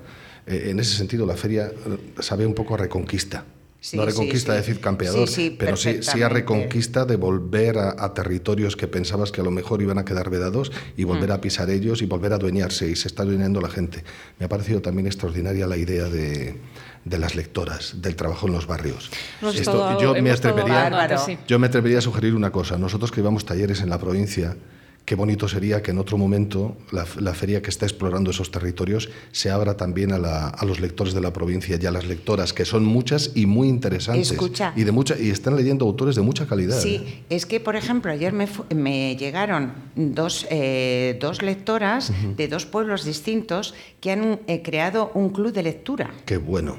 Eh, en ese sentido, la feria eh, sabe un poco a reconquista. Sí, no reconquista sí. de decir campeador, pero sí, sí a reconquista de volver a, a territorios que pensabas que a lo mejor iban a quedar vedados y volver Mm. a pisar ellos y volver a adueñarse y se está adueñando la gente. Me ha parecido también extraordinaria la idea de, de las lectoras, del trabajo en los barrios. Hemos Esto- me atrevería, yo me atrevería a sugerir una cosa. Nosotros que llevamos talleres en la provincia, qué bonito sería que en otro momento la, la feria que está explorando esos territorios se abra también a, la- a los lectores de la provincia y a las lectoras, que son muchas y muy interesantes. Escucha. Y, de mucha, y están leyendo autores de mucha calidad. ¿eh? Sí, es que, por ejemplo, ayer me, fu- me llegaron dos, eh, dos lectoras de dos pueblos distintos que han eh, creado un club de lectura. Qué bueno.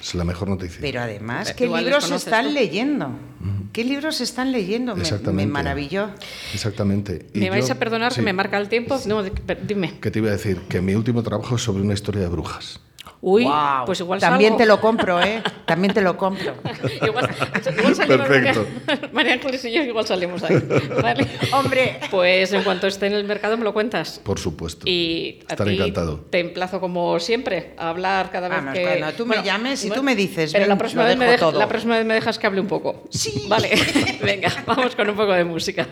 Es la mejor noticia. Pero además, Eh, ¿qué libros están tú. leyendo? ¿Qué libros están leyendo? Me, me maravilló. Exactamente. Y ¿Me vais yo- a perdonar sí, que me marca el tiempo? No, dime. Que te iba a decir que mi último trabajo es sobre una historia de brujas. Uy, pues igual También salgo. te lo compro, ¿eh? También te lo compro. *laughs* igual, igual salimos Perfecto. María, *laughs* María Ángeles y yo igual salimos ahí. *laughs* ¿vale? Hombre. Pues en cuanto esté en el mercado me lo cuentas. Por supuesto. Y a Estaré encantado. te emplazo como siempre a hablar cada vez Vamos, que tú me llames y tú me dices, pero ven, la próxima vez me dejo deja- todo. la próxima vez me dejas que hable un poco. Sí. Vale. Venga, vamos con un poco de música.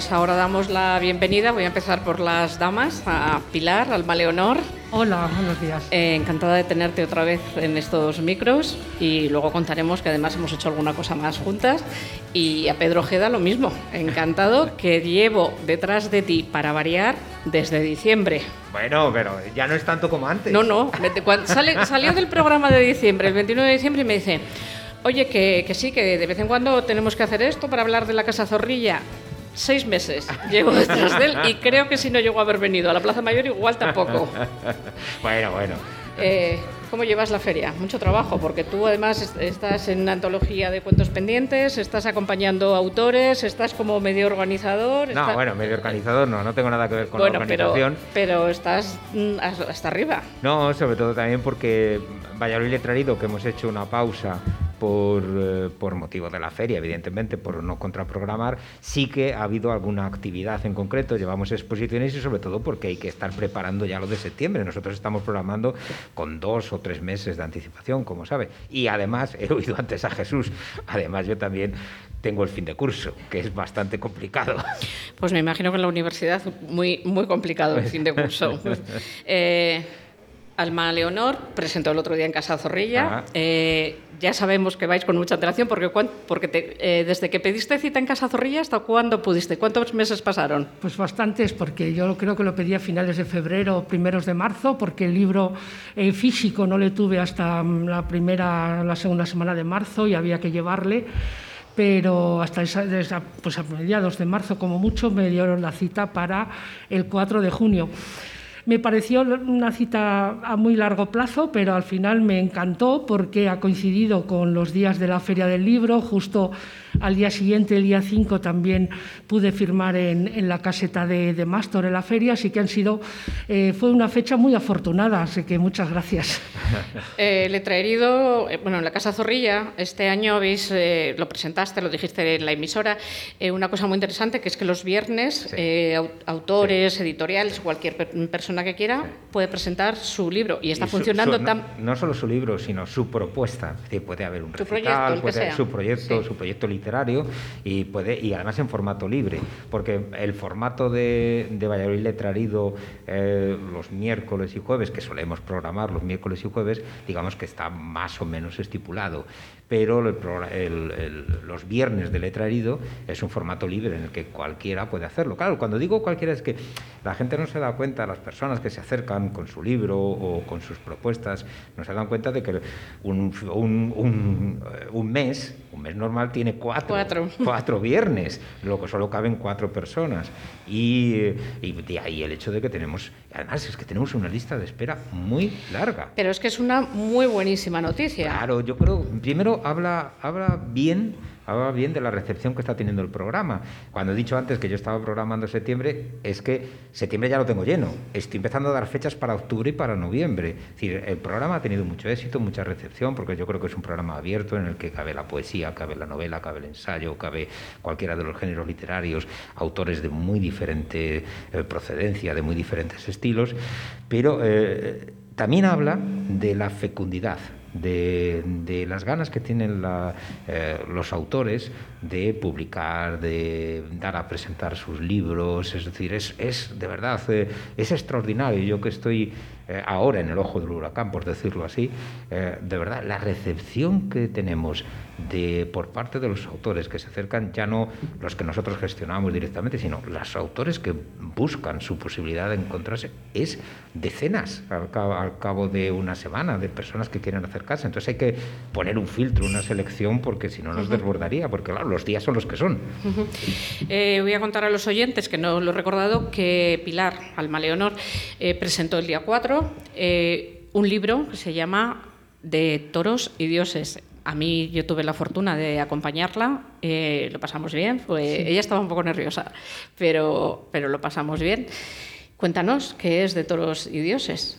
Pues ahora damos la bienvenida. Voy a empezar por las damas, a Pilar, Alma Leonor. Hola, buenos días. Eh, encantada de tenerte otra vez en estos micros y luego contaremos que además hemos hecho alguna cosa más juntas. Y a Pedro Ojeda lo mismo, encantado que llevo detrás de ti para variar desde diciembre. Bueno, pero ya no es tanto como antes. No, no, cuando sale- salió del programa de diciembre, el 29 de diciembre, y me dice, oye, que, que sí, que de vez en cuando tenemos que hacer esto para hablar de la Casa Zorrilla. Seis meses llevo detrás de él y creo que si no llegó a haber venido a la Plaza Mayor igual tampoco. *laughs* bueno, bueno. Eh, ¿Cómo llevas la feria? Mucho trabajo, porque tú además est- estás en una antología de cuentos pendientes, estás acompañando autores, estás como medio organizador. No, bueno, medio organizador no, no tengo nada que ver con bueno, la pero, organización. pero estás mm, hasta arriba. No, sobre todo también porque Valladolid Letrarido, que hemos hecho una pausa por, eh, por motivo de la feria, evidentemente, por no contraprogramar, sí que ha habido alguna actividad en concreto, llevamos exposiciones y sobre todo porque hay que estar preparando ya lo de septiembre. Nosotros estamos programando con dos o tres meses de anticipación, como sabe. Y además, he oído antes a Jesús, además yo también tengo el fin de curso, que es bastante complicado. Pues me imagino que en la universidad muy, muy complicado el fin de curso. *laughs* Eh, Alma Leonor presentó el otro día en Casa Zorrilla. Eh, ya sabemos que vais con mucha antelación porque, porque te- eh, desde que pediste cita en Casa Zorrilla hasta cuándo pudiste, ¿cuántos meses pasaron? Pues bastantes, porque yo creo que lo pedí a finales de febrero, primeros de marzo, porque el libro eh, físico no le tuve hasta mm, la primera, la segunda semana de marzo y había que llevarle. Pero hasta esa, esa- pues a mediados de marzo, como mucho, me dieron la cita para el 4 de junio. Me pareció una cita a muy largo plazo, pero al final me encantó porque ha coincidido con los días de la Feria del Libro. Justo al día siguiente, el día 5, también pude firmar en, en la caseta de, de Mástor en la feria, así que han sido, eh, fue una fecha muy afortunada, así que muchas gracias. *laughs* Eh, Letraerido, eh, bueno, en la Casa Zorrilla, este año habéis, eh, lo presentaste, lo dijiste en la emisora, eh, una cosa muy interesante que es que los viernes eh, au- autores, editoriales, cualquier per- persona que quiera puede presentar su libro. Y está Y su- funcionando su- no, tan... no solo su libro, sino su propuesta. Es decir, puede haber un Su recital, proyecto, puede haber su proyecto, Sí. su proyecto literario y además en formato libre, porque el formato de, Valladolid Letrarido eh, los miércoles y jueves, que solemos programar los miércoles y jueves, digamos que está más o menos estipulado. Pero el progra- el- el- los viernes de Letrarido es un formato libre en el que cualquiera puede hacerlo. Claro, cuando digo cualquiera es que la gente no se da cuenta, las personas que se acercan con su libro o con sus propuestas, no se dan cuenta de que un, un- un, un mes, un mes normal, tiene cuatro, Cuatro. *laughs* cuatro viernes, lo que solo caben cuatro personas. Y, y de ahí el hecho de que tenemos, además es que tenemos una lista de espera muy larga. Pero es que es una muy buenísima noticia. Claro, yo creo, primero habla, habla bien, habla bien de la recepción que está teniendo el programa. Cuando he dicho antes que yo estaba programando septiembre, es que septiembre ya lo tengo lleno. Estoy empezando a dar fechas para octubre y para noviembre. Es decir, el programa ha tenido mucho éxito, mucha recepción, porque yo creo que es un programa abierto en el que cabe la poesía, cabe la novela, cabe el ensayo, cabe cualquiera de los géneros literarios, autores de muy diferente eh, procedencia, de muy diferentes estilos, pero eh, también habla de la fecundidad, de, de las ganas que tienen la, eh, los autores de publicar, de dar a presentar sus libros, es decir, es, es de verdad, eh, es extraordinario. Yo que estoy eh, ahora en el ojo del huracán, por decirlo así, eh, de verdad, la recepción que tenemos de, por parte de los autores que se acercan, ya no los que nosotros gestionamos directamente, sino los autores que buscan su posibilidad de encontrarse, es decenas al cabo, al cabo de una semana de personas que quieren acercarse. Entonces hay que poner un filtro, una selección, porque si no nos desbordaría, porque claro, los días son los que son. Eh, voy a contar a los oyentes, que no lo he recordado, que Pilar Alma Leonor presentó el día 4 eh, un libro que se llama De toros y dioses. A mí yo tuve la fortuna de acompañarla, eh, lo pasamos bien, fue- Sí. ella estaba un poco nerviosa, pero, pero lo pasamos bien. Cuéntanos, ¿qué es De toros y dioses?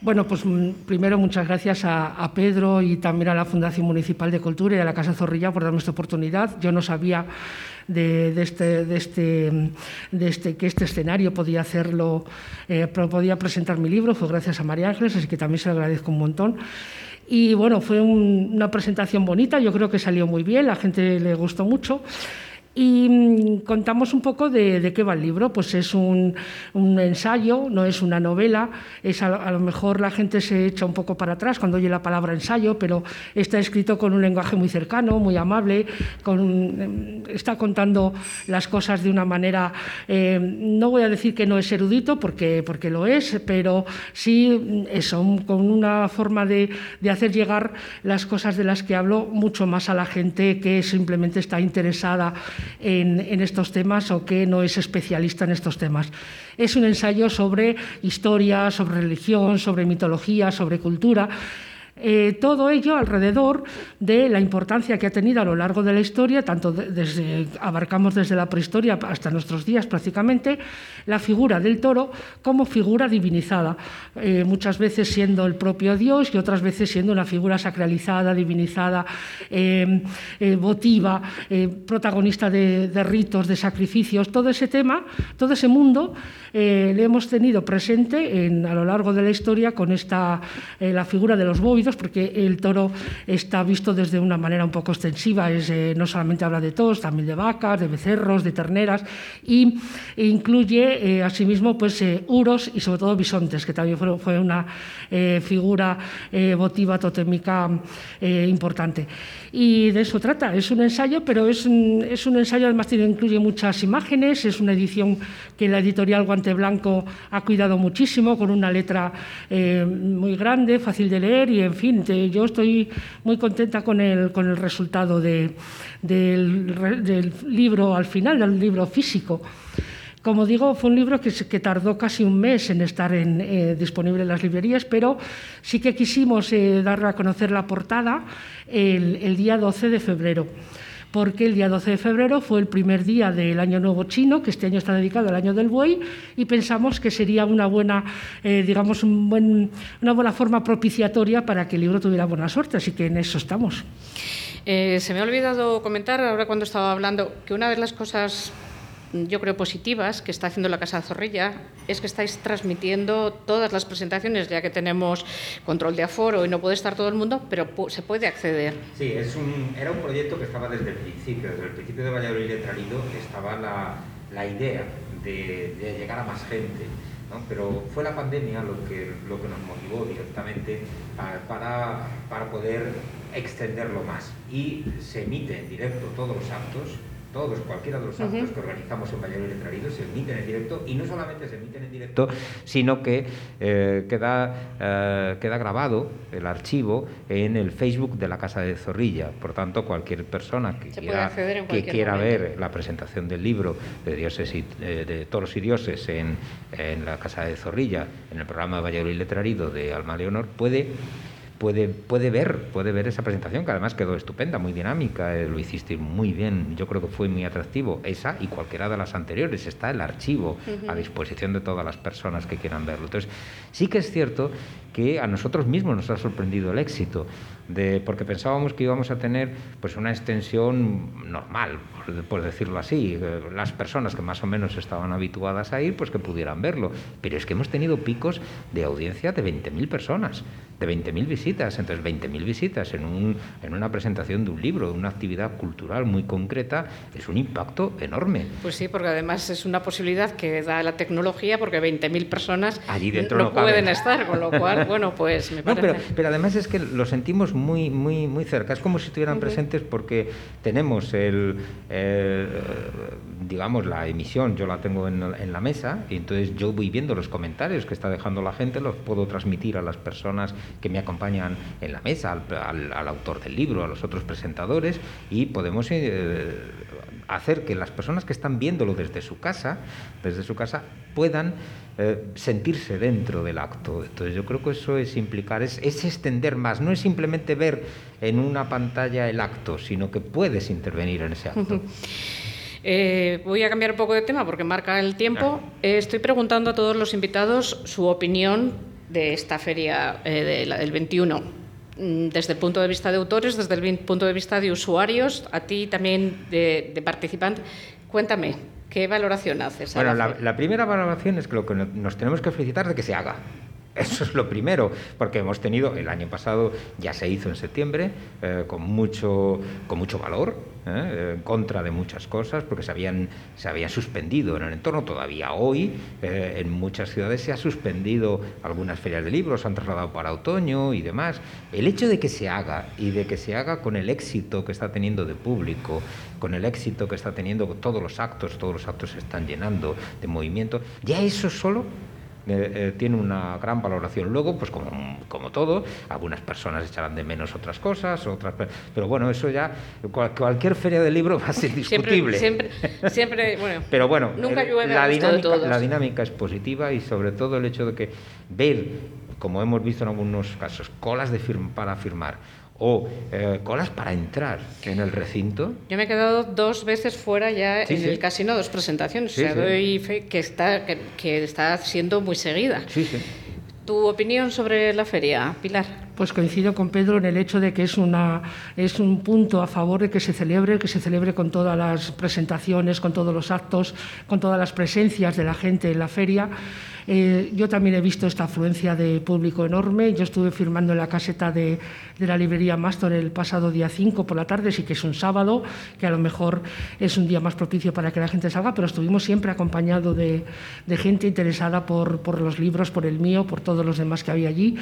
Bueno, pues mm, primero muchas gracias a, a Pedro y también a la Fundación Municipal de Cultura y a la Casa Zorrilla por darme esta oportunidad. Yo no sabía de, de este, de este, de este, que este escenario podía hacerlo, eh, podía presentar mi libro, fue gracias a María Ángeles, así que también se lo agradezco un montón. Y bueno, fue un- una presentación bonita, yo creo que salió muy bien, la gente le gustó mucho. Y mm, contamos un poco de, qué va el libro. Pues es un, ensayo, no es una novela. Es a, lo mejor la gente se echa un poco para atrás cuando oye la palabra ensayo, pero está escrito con un lenguaje muy cercano, muy amable. Con, un- está contando las cosas de una manera, eh, no voy a decir que no es erudito, porque, porque lo es, pero sí mm, eso, con una forma de hacer llegar las cosas de las que hablo mucho más a la gente que simplemente está interesada en, estos temas o que no es especialista en estos temas. Es un ensayo sobre historia, sobre religión, sobre mitología, sobre cultura. Eh, todo ello alrededor de la importancia que ha tenido a lo largo de la historia, tanto de- desde, abarcamos desde la prehistoria hasta nuestros días prácticamente, la figura del toro como figura divinizada, eh, muchas veces siendo el propio Dios y otras veces siendo una figura sacralizada, divinizada, eh, eh, votiva, eh, protagonista de, de ritos, de sacrificios, todo ese tema, todo ese mundo eh, le hemos tenido presente en- a lo largo de la historia con esta, la figura de los bóvidos, porque el toro está visto desde una manera un poco extensiva, es, eh, no solamente habla de toros, también de vacas, de becerros, de terneras, y incluye eh, asimismo pues, eh, uros y sobre todo bisontes, que también fue, fue una eh, figura eh, votiva totémica eh, importante. Y de eso trata, es un ensayo, pero es un, es un ensayo, además tiene, incluye muchas imágenes, es una edición que la editorial Guante Blanco ha cuidado muchísimo, con una letra muy grande, fácil de leer y, en fin, te- yo estoy muy contenta con el, con el resultado de- del, libro, al final del libro físico. Como digo, fue un libro que, tardó casi un mes en estar en, eh, disponible en las librerías, pero sí que quisimos eh, dar a conocer la portada el día 12 de febrero porque el día 12 de febrero fue el primer día del Año Nuevo Chino, que este año está dedicado al Año del Buey, y pensamos que sería una buena, eh, digamos, un buen- una buena forma propiciatoria para que el libro tuviera buena suerte, así que en eso estamos. Eh, se me ha olvidado comentar ahora cuando estaba hablando que una de las cosas yo creo positivas que está haciendo la Casa de Zorrilla es que estáis transmitiendo todas las presentaciones, ya que tenemos control de aforo y no puede estar todo el mundo, pero se puede acceder. Sí, es un, era un proyecto que estaba desde el principio, desde el principio de Valladolid Letralido estaba la, la idea de, de llegar a más gente, ¿no? pero fue la pandemia lo que, lo que nos motivó directamente a- para, para poder extenderlo más. Y se emite en directo todos los actos, todos, cualquiera de los actos que organizamos en Valladolid Letralido se emiten en directo y no solamente se emiten en directo, sino que eh, queda, eh, queda grabado el archivo en el Facebook de la Casa de Zorrilla. Por tanto, cualquier persona que Se quiera, que momento. ver la presentación del libro de dioses y eh, de toros y dioses en, en la Casa de Zorrilla, en el programa de Valladolid Letrarido de Alma Leonor, puede puede, puede ver, puede ver esa presentación, que además quedó estupenda, muy dinámica, eh, lo hiciste muy bien, yo creo que fue muy atractivo. Esa y cualquiera de las anteriores, está el archivo a disposición de todas las personas que quieran verlo. Entonces, sí que es cierto que a nosotros mismos nos ha sorprendido el éxito, de, porque pensábamos que íbamos a tener pues una extensión normal, por, por decirlo así, eh, las personas que más o menos estaban habituadas a ir, pues que pudieran verlo. Pero es que hemos tenido picos de audiencia de 20.000 personas, de 20.000 visitas. Entonces, 20.000 visitas en, un, en una presentación de un libro, de una actividad cultural muy concreta, es un impacto enorme. Pues sí, porque además es una posibilidad que da la tecnología, porque 20.000 personas Allí dentro no, no pueden estar, con lo cual, *laughs* bueno, pues me No, parece... pero, pero además es que lo sentimos muy, muy, muy cerca. Es como si estuvieran presentes porque tenemos el, eh, digamos, la emisión, yo la tengo en, en la mesa y entonces yo voy viendo los comentarios que está dejando la gente, los puedo transmitir a las personas que me acompañan en la mesa, al, al- al autor del libro, a los otros presentadores y podemos eh, hacer que las personas que están viéndolo desde su casa, desde su casa, puedan eh, sentirse dentro del acto. Entonces yo creo que eso es implicar, es, es extender más, no es simplemente ver en una pantalla el acto, sino que puedes intervenir en ese acto. *laughs* Eh, voy a cambiar un poco de tema porque marca el tiempo. Eh, estoy preguntando a todos los invitados su opinión de esta feria de la- del 21. Mm, Desde el punto de vista de autores, desde el punto de vista de usuarios, a ti también de, de participante. Cuéntame, ¿qué valoración haces? Bueno, la la, primera valoración es que lo que no- nos tenemos que felicitar de que se haga. Eso es lo primero, porque hemos tenido, el año pasado ya se hizo en septiembre, eh, con, mucho, con mucho valor, eh, en contra de muchas cosas, porque se habían, se habían suspendido en el entorno. Todavía hoy, eh, en muchas ciudades se ha suspendido algunas ferias de libros, se han trasladado para otoño y demás. El hecho de que se haga y de que se haga con el éxito que está teniendo de público, con el éxito que está teniendo todos los actos, todos los actos se están llenando de movimiento, ya eso solo eh, eh, tiene una gran valoración. Luego, pues como, como todo, algunas personas echarán de menos otras cosas, otras, pe- pero bueno, eso ya, cual- cualquier feria de libro va a ser discutible. Siempre, siempre, siempre, bueno. *laughs* Pero bueno, Nunca llueve la, dinámica, la dinámica es positiva y sobre todo el hecho de que ver, como hemos visto en algunos casos, colas de firm- para firmar o eh, colas para entrar en el recinto, Yo me he quedado dos veces fuera ya Sí, en sí. el casino, dos presentaciones. Sí, o sea, sí. doy fe que está, que, que está siendo muy seguida. Sí, sí. ¿Tu opinión sobre la feria, Pilar? Pues coincido con Pedro en el hecho de que es, una, es un punto a favor de que se celebre, que se celebre con todas las presentaciones, con todos los actos, con todas las presencias de la gente en la feria. Eh, yo también he visto esta afluencia de público enorme. Yo estuve firmando en la caseta de, la librería Mastor el pasado día 5 por la tarde, sí que es un sábado, que a lo mejor es un día más propicio para que la gente salga, pero estuvimos siempre acompañados de, gente interesada por, por los libros, por el mío, por todos los demás que había allí.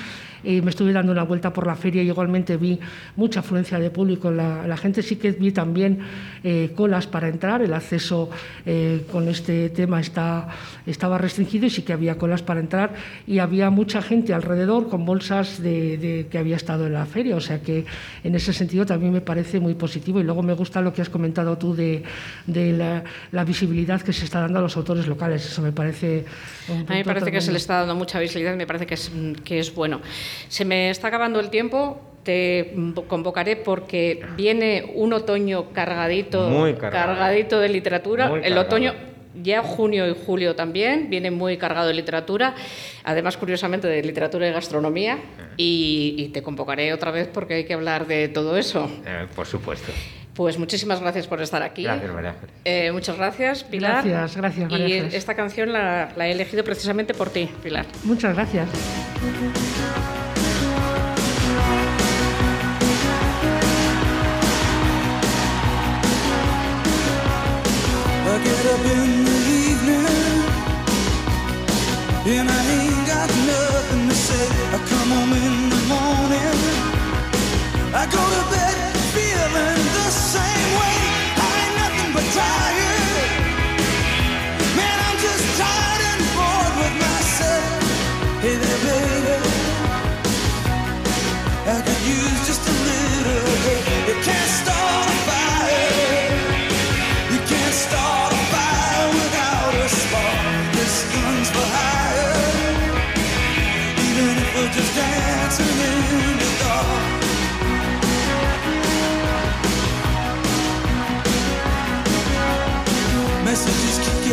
Eh, me estuve dando una vuelta por la feria y igualmente vi mucha afluencia de público. La, la gente sí que vi también eh, colas para entrar, el acceso eh, con este tema está, estaba restringido y sí que había colas para entrar y había mucha gente alrededor con bolsas de, de que había estado en la feria. O sea que en ese sentido también me parece muy positivo y luego me gusta lo que has comentado tú de, de la, la visibilidad que se está dando a los autores locales. Eso me parece un A mí me punto parece que se le está dando mucha visibilidad y me parece que es, que es bueno. Se me está acabando el tiempo. Te convocaré porque viene un otoño cargadito, Muy cargado. cargadito de literatura. Muy el cargado. otoño, ya junio y julio también, viene muy cargado de literatura. Además, curiosamente, de literatura y gastronomía. Y, y te convocaré otra vez porque hay que hablar de todo eso. eh, por supuesto. Pues muchísimas gracias por estar aquí. Gracias, María Ángeles. Eh, muchas gracias, Pilar. Gracias, gracias, María Y esta canción la, la he elegido precisamente por ti, Pilar. Muchas gracias. I get up in and I ain't got nothing to say. I come home in the morning. I go to bed feeling the same way. I ain't nothing but tired.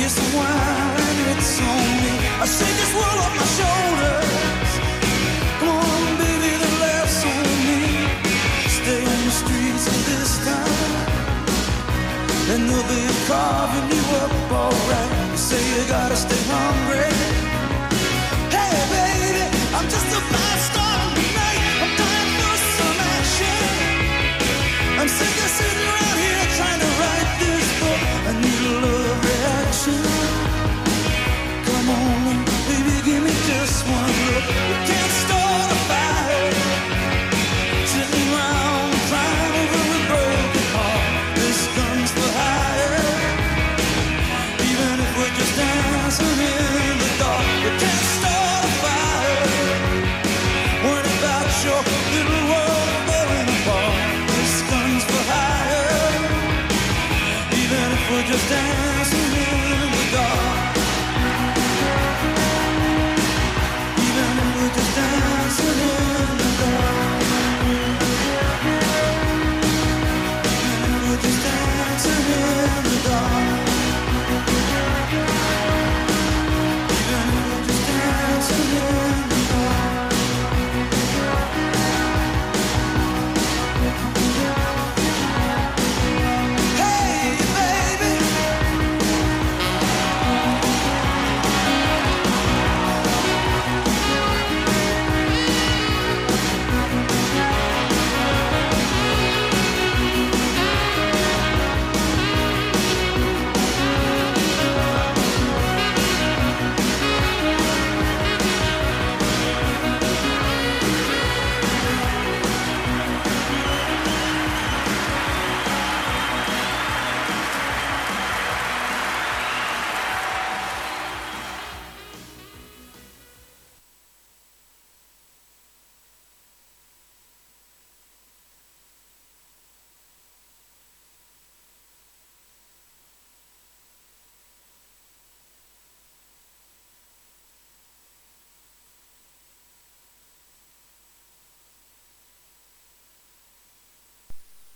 here's some wine, it's on me. I shake this world off my shoulders. Come on, baby, the laughs on me. Stay on the streets of this town, and they'll be carving you up alright. You say you gotta stay hungry. Hey, baby, I'm just a